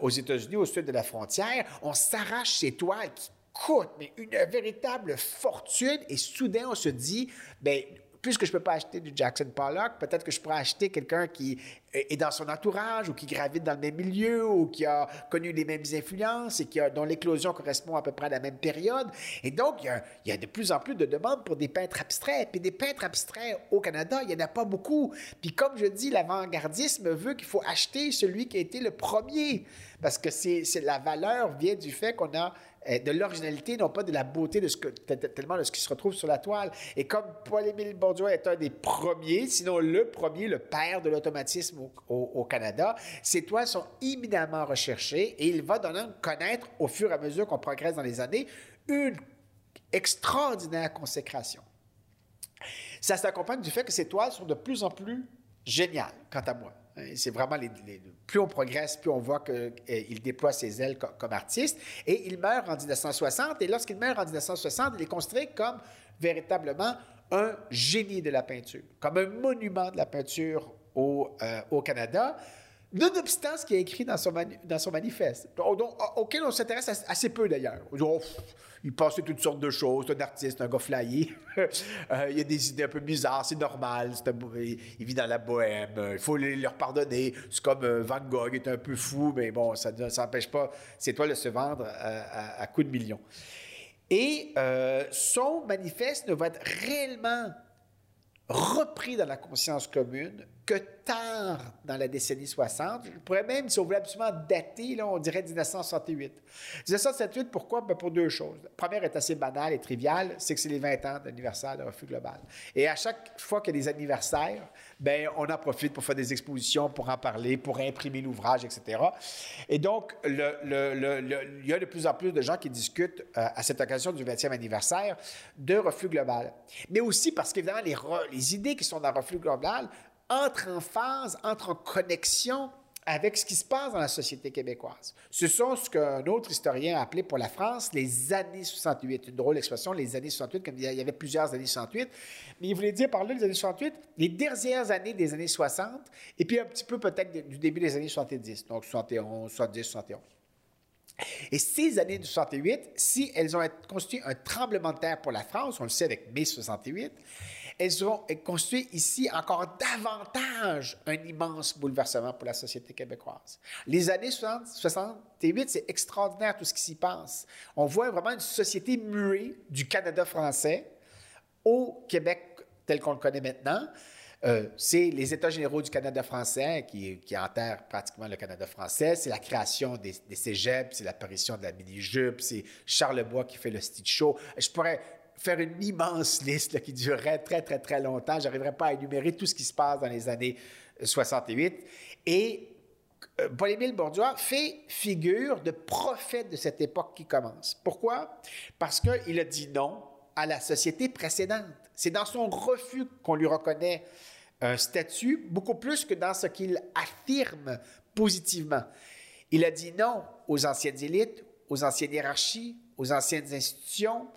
aux États-Unis, au sud de la frontière. On s'arrache ses toiles qui coûte mais une véritable fortune. Et soudain, on se dit, ben puisque je ne peux pas acheter du Jackson Pollock, peut-être que je pourrais acheter quelqu'un qui est dans son entourage ou qui gravite dans le même milieu ou qui a connu les mêmes influences et qui a, dont l'éclosion correspond à peu près à la même période. Et donc, il y, a, de plus en plus de demandes pour des peintres abstraits. Puis des peintres abstraits au Canada, il n'y en a pas beaucoup. Puis comme je dis, l'avant-gardisme veut qu'il faut acheter celui qui a été le premier parce que c'est, la valeur vient du fait qu'on a de l'originalité, non pas de la beauté de ce tellement de ce qui se retrouve sur la toile. Et comme Paul-Émile Bourdieu est un des premiers, sinon le premier, le père de l'automatisme au, Canada, ces toiles sont éminemment recherchées et il va donner connaître, au fur et à mesure qu'on progresse dans les années, une extraordinaire consécration. Ça s'accompagne du fait que ces toiles sont de plus en plus géniales, quant à moi. C'est vraiment les, plus on progresse, plus on voit qu'il euh, déploie ses ailes comme, artiste. Et il meurt en 1960. Et lorsqu'il meurt en 1960, il est construit comme véritablement un génie de la peinture, comme un monument de la peinture au, euh, au Canada. Nonobstant ce qu'il a écrit dans son, dans son manifeste, auquel on s'intéresse assez peu d'ailleurs. il pensait toutes sortes de choses, c'est un artiste, un gars flyé. Euh, il a des idées un peu bizarres, c'est normal, il vit dans la bohème, il faut leur pardonner. C'est comme euh, Van Gogh, il est un peu fou, mais bon, ça n'empêche pas c'est toi de se vendre à, à, coups de millions. Et euh, son manifeste ne va être réellement repris dans la conscience commune que tard dans la décennie 60. Je pourrais même, si on voulait absolument dater, là, on dirait 1968. 1968, pourquoi? Ben pour deux choses. La première est assez banale et triviale, c'est que c'est les 20 ans d'anniversaire de Refus Global. Et à chaque fois qu'il y a des anniversaires, ben on en profite pour faire des expositions, pour en parler, pour imprimer l'ouvrage, etc. Et donc, il y a de plus en plus de gens qui discutent euh, à cette occasion du 20e anniversaire de Refus Global. Mais aussi parce qu'évidemment, les, les idées qui sont dans Refus Global entre en phase, entre en connexion avec ce qui se passe dans la société québécoise. Ce sont ce qu'un autre historien a appelé pour la France les années 68. Une drôle d'expression, les années 68, comme il y avait plusieurs années 68. Mais il voulait dire par là, les années 68, les dernières années des années 60, et puis un petit peu peut-être du début des années 70, donc 71, 70, 71. Et ces années de 68, si elles ont constitué un tremblement de terre pour la France, on le sait avec mai 68, elles ont construit ici encore davantage un immense bouleversement pour la société québécoise. Les années 60, 68, c'est extraordinaire tout ce qui s'y passe. On voit vraiment une société muée du Canada français au Québec tel qu'on le connaît maintenant. Euh, c'est les États généraux du Canada français qui, enterrent pratiquement le Canada français. C'est la création des, des cégeps, c'est l'apparition de la mini-jupe, c'est Charlebois qui fait le stitch show. Je pourrais faire une immense liste qui durerait très, très, très longtemps. Je n'arriverai pas à énumérer tout ce qui se passe dans les années 68. Et euh, Paul-Émile Bourdieu fait figure de prophète de cette époque qui commence. Pourquoi? Parce qu'il a dit non à la société précédente. C'est dans son refus qu'on lui reconnaît un statut, beaucoup plus que dans ce qu'il affirme positivement. Il a dit non aux anciennes élites, aux anciennes hiérarchies, aux anciennes institutions,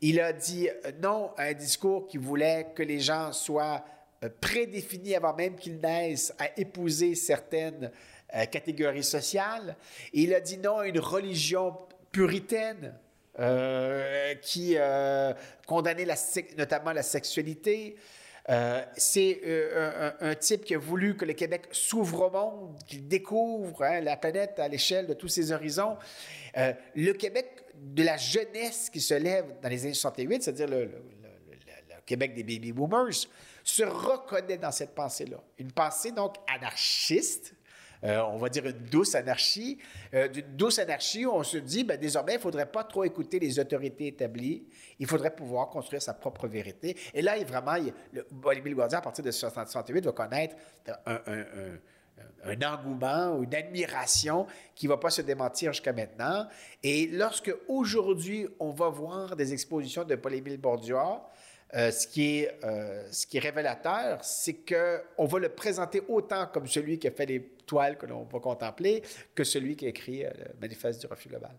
il a dit non à un discours qui voulait que les gens soient euh, prédéfinis avant même qu'ils naissent à épouser certaines euh, catégories sociales. il a dit non à une religion puritaine euh, qui condamnait notamment la sexualité. C'est un, type qui a voulu que le Québec s'ouvre au monde, qu'il découvre hein, la planète à l'échelle de tous ses horizons. le Québec de la jeunesse qui se lève dans les années 68, c'est-à-dire le, Québec des baby boomers, se reconnaît dans cette pensée-là. Une pensée donc anarchiste, on va dire une douce anarchie. D'une douce anarchie, on se dit, ben, désormais, il ne faudrait pas trop écouter les autorités établies. Il faudrait pouvoir construire sa propre vérité. Et là, il, vraiment, il, le, Gordien, à partir de 1968, va connaître un, un engouement ou une admiration qui ne va pas se démentir jusqu'à maintenant. Et lorsque aujourd'hui, on va voir des expositions de Paul-Émile Bourdieu, euh, ce, qui est, euh, ce qui est révélateur, c'est qu'on va le présenter autant comme celui qui a fait les toiles que l'on va contempler que celui qui a écrit euh, le manifeste du refus global.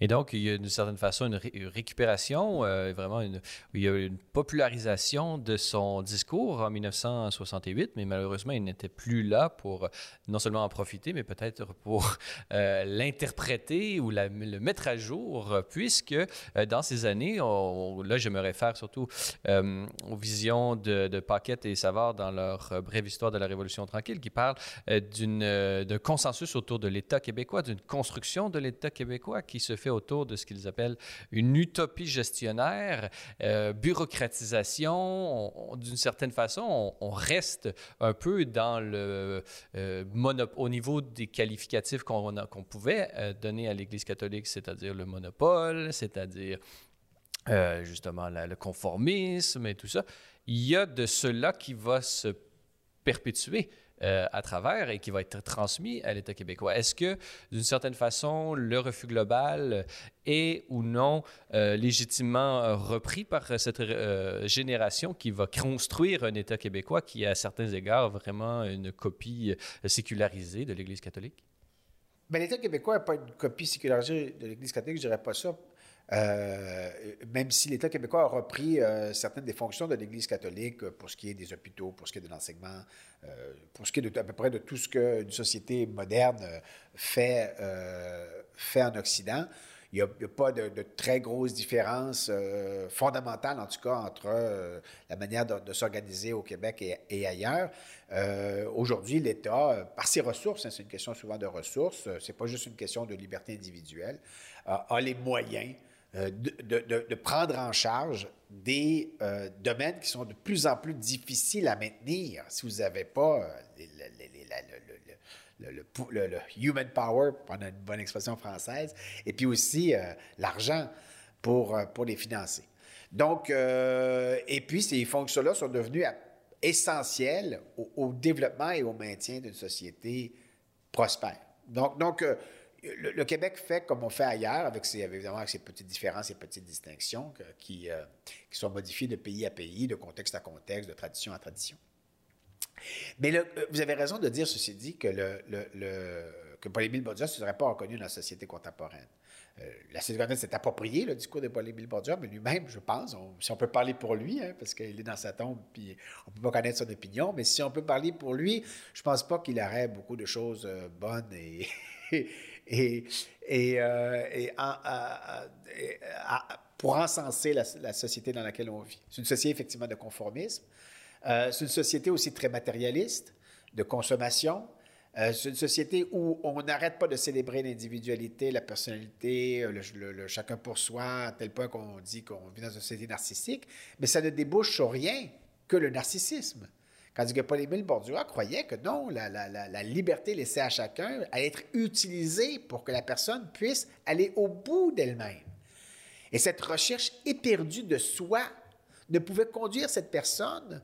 Et donc, il y a d'une certaine façon une, récupération, euh, vraiment, une, il y a une popularisation de son discours en 1968, mais malheureusement, il n'était plus là pour non seulement en profiter, mais peut-être pour euh, l'interpréter ou le mettre à jour, puisque euh, dans ces années, là, je me réfère surtout aux visions de, de Paquette et Savard dans leur brève histoire de la Révolution tranquille, qui parlent d'un consensus autour de l'État québécois, d'une construction de l'État québécois qui se fait autour de ce qu'ils appellent une utopie gestionnaire, euh, bureaucratisation. D'une certaine façon, on, reste un peu dans le euh, au niveau des qualificatifs qu'on qu'on pouvait euh, donner à l'Église catholique, c'est-à-dire le monopole, c'est-à-dire justement le conformisme et tout ça. Il y a de cela qui va se perpétuer. Euh, à travers et qui va être transmis à l'État québécois. Est-ce que, d'une certaine façon, le refus global est ou non euh, légitimement repris par cette euh, génération qui va construire un État québécois qui est à certains égards vraiment une copie sécularisée de l'Église catholique? Bien, L'État québécois n'est pas une copie sécularisée de l'Église catholique, je ne dirais pas ça. Euh, même si l'État québécois a repris euh, certaines des fonctions de l'Église catholique pour ce qui est des hôpitaux, pour ce qui est de l'enseignement, euh, pour ce qui est à peu près de tout ce qu'une société moderne fait, fait en Occident, il n'y a, pas de, très grosses différences fondamentales, en tout cas, entre la manière de, s'organiser au Québec et, ailleurs. Aujourd'hui, l'État, par ses ressources, hein, c'est une question souvent de ressources, c'est pas juste une question de liberté individuelle, a les moyens euh, de, prendre en charge des euh, domaines qui sont de plus en plus difficiles à maintenir si vous n'avez pas le, human power, pour une bonne expression française, et puis aussi euh, l'argent pour, pour les financer. Donc, et puis ces fonctions-là sont devenues essentielles au, développement et au maintien d'une société prospère. Donc le, Québec fait comme on fait ailleurs, avec ses, évidemment avec ses petites différences, ses petites distinctions qui, euh, qui, sont modifiées de pays à pays, de contexte à contexte, de tradition à tradition. Mais euh, vous avez raison de dire, ceci dit, que, que Paul-Émile Bourdieu ne serait pas reconnu dans la société contemporaine. Euh, la société s'est approprié le discours de Paul-Émile Bourdieu, mais lui-même, je pense, si on peut parler pour lui, hein, parce qu'il est dans sa tombe, puis on ne peut pas connaître son opinion, mais si on peut parler pour lui, je ne pense pas qu'il aurait beaucoup de choses bonnes et, et, et, euh, pour encenser la, société dans laquelle on vit. C'est une société effectivement de conformisme. Euh, c'est une société aussi très matérialiste, de consommation. Euh, c'est une société où on n'arrête pas de célébrer l'individualité, la personnalité, le, chacun pour soi, à tel point qu'on dit qu'on vit dans une société narcissique, mais ça ne débouche sur rien que le narcissisme. Tandis que Paul-Émile croyait que non, la, liberté laissée à chacun allait être utilisée pour que la personne puisse aller au bout d'elle-même. Et cette recherche éperdue de soi ne pouvait conduire cette personne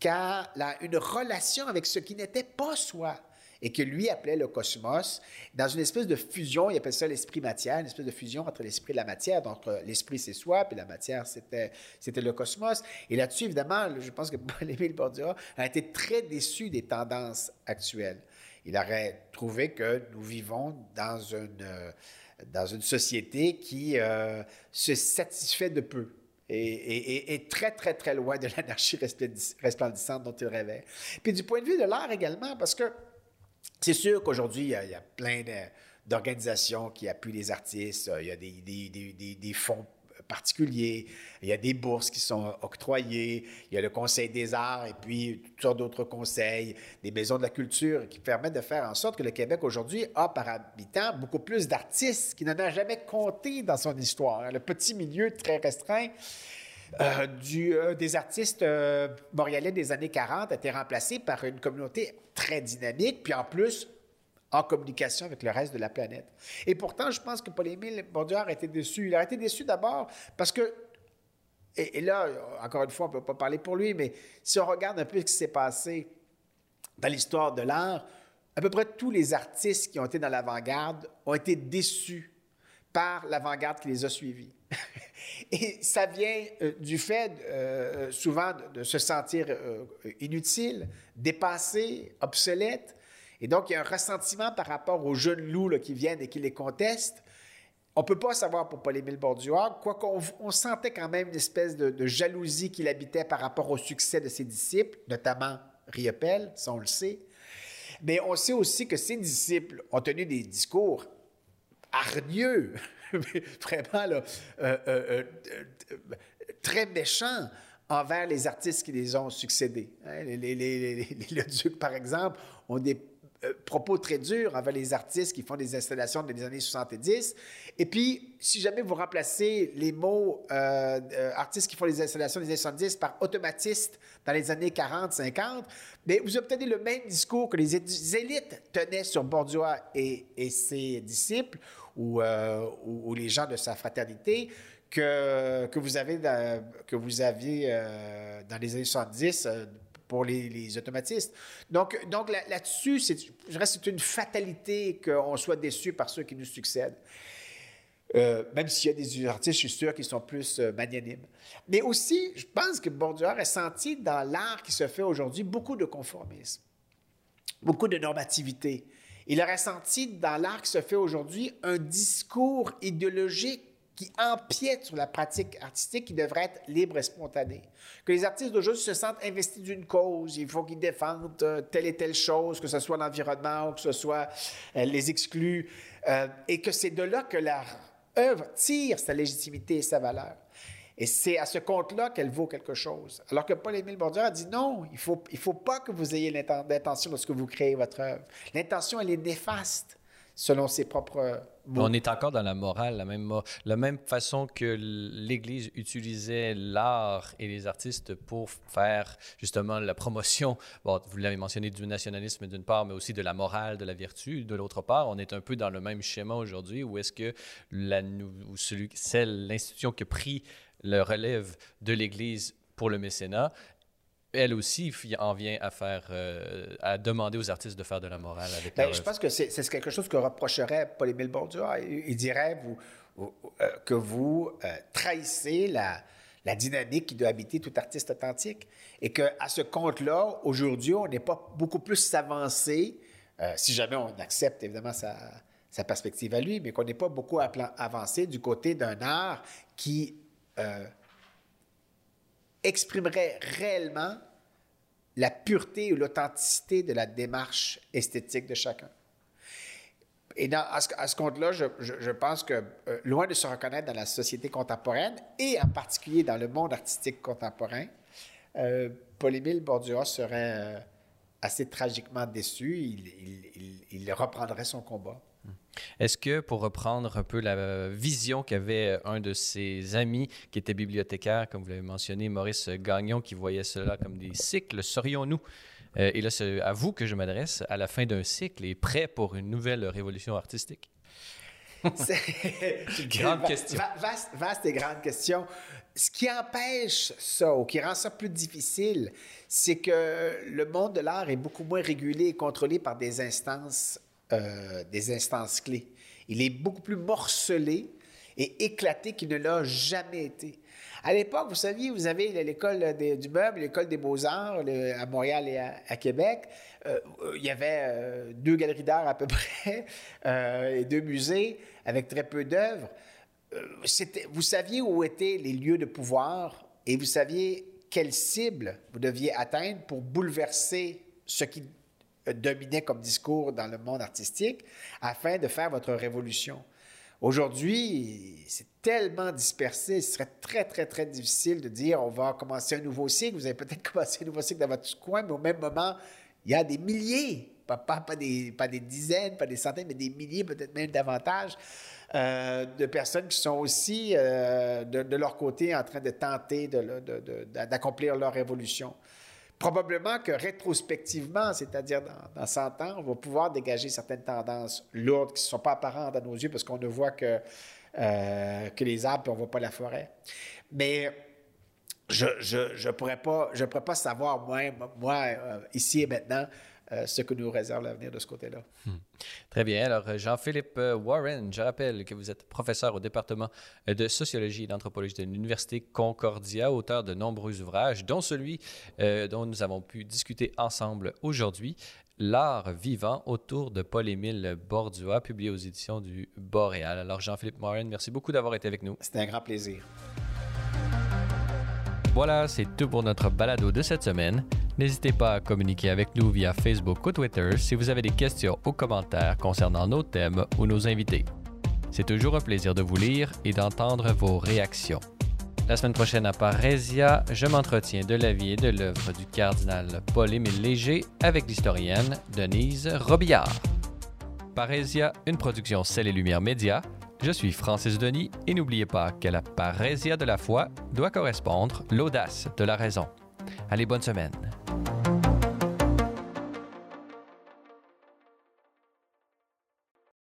qu'à une relation avec ce qui n'était pas soi et que lui appelait le cosmos, dans une espèce de fusion, il appelle ça l'esprit-matière, une espèce de fusion entre l'esprit et la matière. Donc, l'esprit, c'est soi, puis la matière, c'était, c'était le cosmos. Et là-dessus, évidemment, je pense que Paul-Émile Bourdieu a été très déçu des tendances actuelles. Il aurait trouvé que nous vivons dans une, euh, dans une société qui euh, se satisfait de peu. Et, et, très, très, très loin de l'anarchie resplendissante dont il rêvait. Puis du point de vue de l'art également, parce que c'est sûr qu'aujourd'hui, il, y a plein d'organisations qui appuient les artistes. Il y a des, fonds particuliers, il y a des bourses qui sont octroyées, il y a le Conseil des arts et puis toutes sortes d'autres conseils, des maisons de la culture qui permettent de faire en sorte que le Québec aujourd'hui a par habitant beaucoup plus d'artistes qu'il n'en a jamais compté dans son histoire. Le petit milieu très restreint euh, euh, des artistes euh, montréalais des années 40 a été remplacé par une communauté très dynamique, puis en plus en communication avec le reste de la planète. Et pourtant, je pense que Paul-Émile Bordure a été déçu. Il a été déçu d'abord parce que, et, là, encore une fois, on ne peut pas parler pour lui, mais si on regarde un peu ce qui s'est passé dans l'histoire de l'art, à peu près tous les artistes qui ont été dans l'avant-garde ont été déçus par l'avant-garde qui les a suivis. Et ça vient euh, du fait, euh, souvent, de, se sentir euh, inutile, dépassé, obsolète. Et donc, il y a un ressentiment par rapport aux jeunes loups qui viennent et qui les contestent. On ne peut pas savoir pour Paul-Émile Bordua, quoiqu'on on sentait quand même une espèce de, de jalousie qu'il habitait par rapport au succès de ses disciples, notamment Riopel, ça on le sait. Mais on sait aussi que ses disciples ont tenu des discours hargneux, vraiment là, euh, euh, euh, très méchants envers les artistes qui les ont succédés. Hein. Les, les, les, le Duc, par exemple, ont des euh, propos très durs envers les artistes qui font des installations des années 70. Et puis, si jamais vous remplacez les mots euh, euh, artistes qui font des installations des années 70 par automatistes dans les années 40, 50, mais vous obtenez le même discours que les élites tenaient sur Bourdieu et, et ses disciples ou, ou, les gens de sa fraternité. Que, que vous avez que vous aviez dans les années 70 pour les, automatistes. Donc, donc là-dessus, je reste c'est une fatalité qu'on soit déçu par ceux qui nous succèdent. Euh, même s'il y a des artistes, je suis sûr, qui sont plus euh, magnanimes. Mais aussi, je pense que Bourdieu a senti dans l'art qui se fait aujourd'hui beaucoup de conformisme, beaucoup de normativité. Il aurait senti dans l'art qui se fait aujourd'hui un discours idéologique qui empiète sur la pratique artistique qui devrait être libre et spontanée. Que les artistes d'aujourd'hui se sentent investis d'une cause, il faut qu'ils défendent euh, telle et telle chose, que ce soit l'environnement ou que ce soit euh, les exclus, euh, et que c'est de là que leur œuvre tire sa légitimité et sa valeur. Et c'est à ce compte-là qu'elle vaut quelque chose. Alors que Paul-Émile Bourdieu a dit non, il ne faut, il faut pas que vous ayez l'intention lorsque vous créez votre œuvre. L'intention, elle est néfaste selon ses propres mots. On est encore dans la morale, la même, la même façon que l'Église utilisait l'art et les artistes pour faire justement la promotion, bon, vous l'avez mentionné, du nationalisme d'une part, mais aussi de la morale, de la vertu de l'autre part. On est un peu dans le même schéma aujourd'hui où est-ce que la, celui, celle, l'institution qui a pris le relève de l'Église pour le mécénat elle aussi en vient à faire, euh, à demander aux artistes de faire de la morale avec ben, Je pense que c'est quelque chose que reprocherait Paul-Émile Bourdieu. Il, dirait vous, euh, que vous euh, trahissez la, la, dynamique qui doit habiter tout artiste authentique et qu'à ce compte-là, aujourd'hui, on n'est pas beaucoup plus avancé, si jamais on accepte évidemment sa, sa perspective à lui, mais qu'on n'est pas beaucoup avancé du côté d'un art qui exprimerait réellement la pureté ou l'authenticité de la démarche esthétique de chacun. Et à ce, compte-là, je, pense que, euh, loin de se reconnaître dans la société contemporaine, et en particulier dans le monde artistique contemporain, euh, Paul-Émile Bordura serait euh, assez tragiquement déçu. il reprendrait son combat. Est-ce que, pour reprendre un peu la vision qu'avait un de ses amis qui était bibliothécaire, comme vous l'avez mentionné, Maurice Gagnon, qui voyait cela comme des cycles, serions-nous, euh, et là c'est à vous que je m'adresse, à la fin d'un cycle et prêt pour une nouvelle révolution artistique? C'est une grande question. Vaste, vaste et grande question. Ce qui empêche ça ou qui rend ça plus difficile, c'est que le monde de l'art est beaucoup moins régulé et contrôlé par des instances euh, des instances clés. Il est beaucoup plus morcelé et éclaté qu'il ne l'a jamais été. À l'époque, vous saviez, vous avez l'école du meuble, l'école des beaux-arts à Montréal et à, Québec. Euh, il y avait euh, deux galeries d'art à peu près et deux musées avec très peu d'œuvres. vous saviez où étaient les lieux de pouvoir et vous saviez quelle cible vous deviez atteindre pour bouleverser ce qui dominait comme discours dans le monde artistique afin de faire votre révolution. Aujourd'hui, c'est tellement dispersé, ce serait très, très, très difficile de dire on va commencer un nouveau cycle. Vous avez peut-être commencé un nouveau cycle dans votre coin, mais au même moment, il y a des milliers, pas, pas, des, pas des dizaines, pas des centaines, mais des milliers, peut-être même davantage, euh, de personnes qui sont aussi euh, de, leur côté en train de tenter d'accomplir leur révolution. Probablement que rétrospectivement, c'est-à-dire dans, dans, 100 ans, on va pouvoir dégager certaines tendances lourdes qui ne sont pas apparentes à nos yeux parce qu'on ne voit que, euh, que les arbres et on ne voit pas la forêt. Mais je ne je, pourrais, pas, je pourrais pas savoir, moi, moi euh, ici et maintenant, euh, ce que nous réserve l'avenir de ce côté-là. Hmm. Très bien. Alors, euh, Jean-Philippe euh, Warren, je rappelle que vous êtes professeur au département de sociologie et d'anthropologie de l'Université Concordia, auteur de nombreux ouvrages, dont celui dont nous avons pu discuter ensemble aujourd'hui, L'art vivant autour de Paul-Émile Bordua, publié aux éditions du Boréal. Alors, Jean-Philippe Warren, merci beaucoup d'avoir été avec nous. C'était un grand plaisir. Voilà, c'est tout pour notre balado de cette semaine. N'hésitez pas à communiquer avec nous via Facebook ou Twitter si vous avez des questions ou commentaires concernant nos thèmes ou nos invités. C'est toujours un plaisir de vous lire et d'entendre vos réactions. La semaine prochaine à Parésia, je m'entretiens de la vie et de l'œuvre du cardinal Paul-Émile Léger avec l'historienne Denise Robillard. Parésia, une production Celle et Lumière Média. Je suis Francis Denis et n'oubliez pas qu'à la parésia de la foi doit correspondre l'audace de la raison. Allez, bonne semaine. Bye.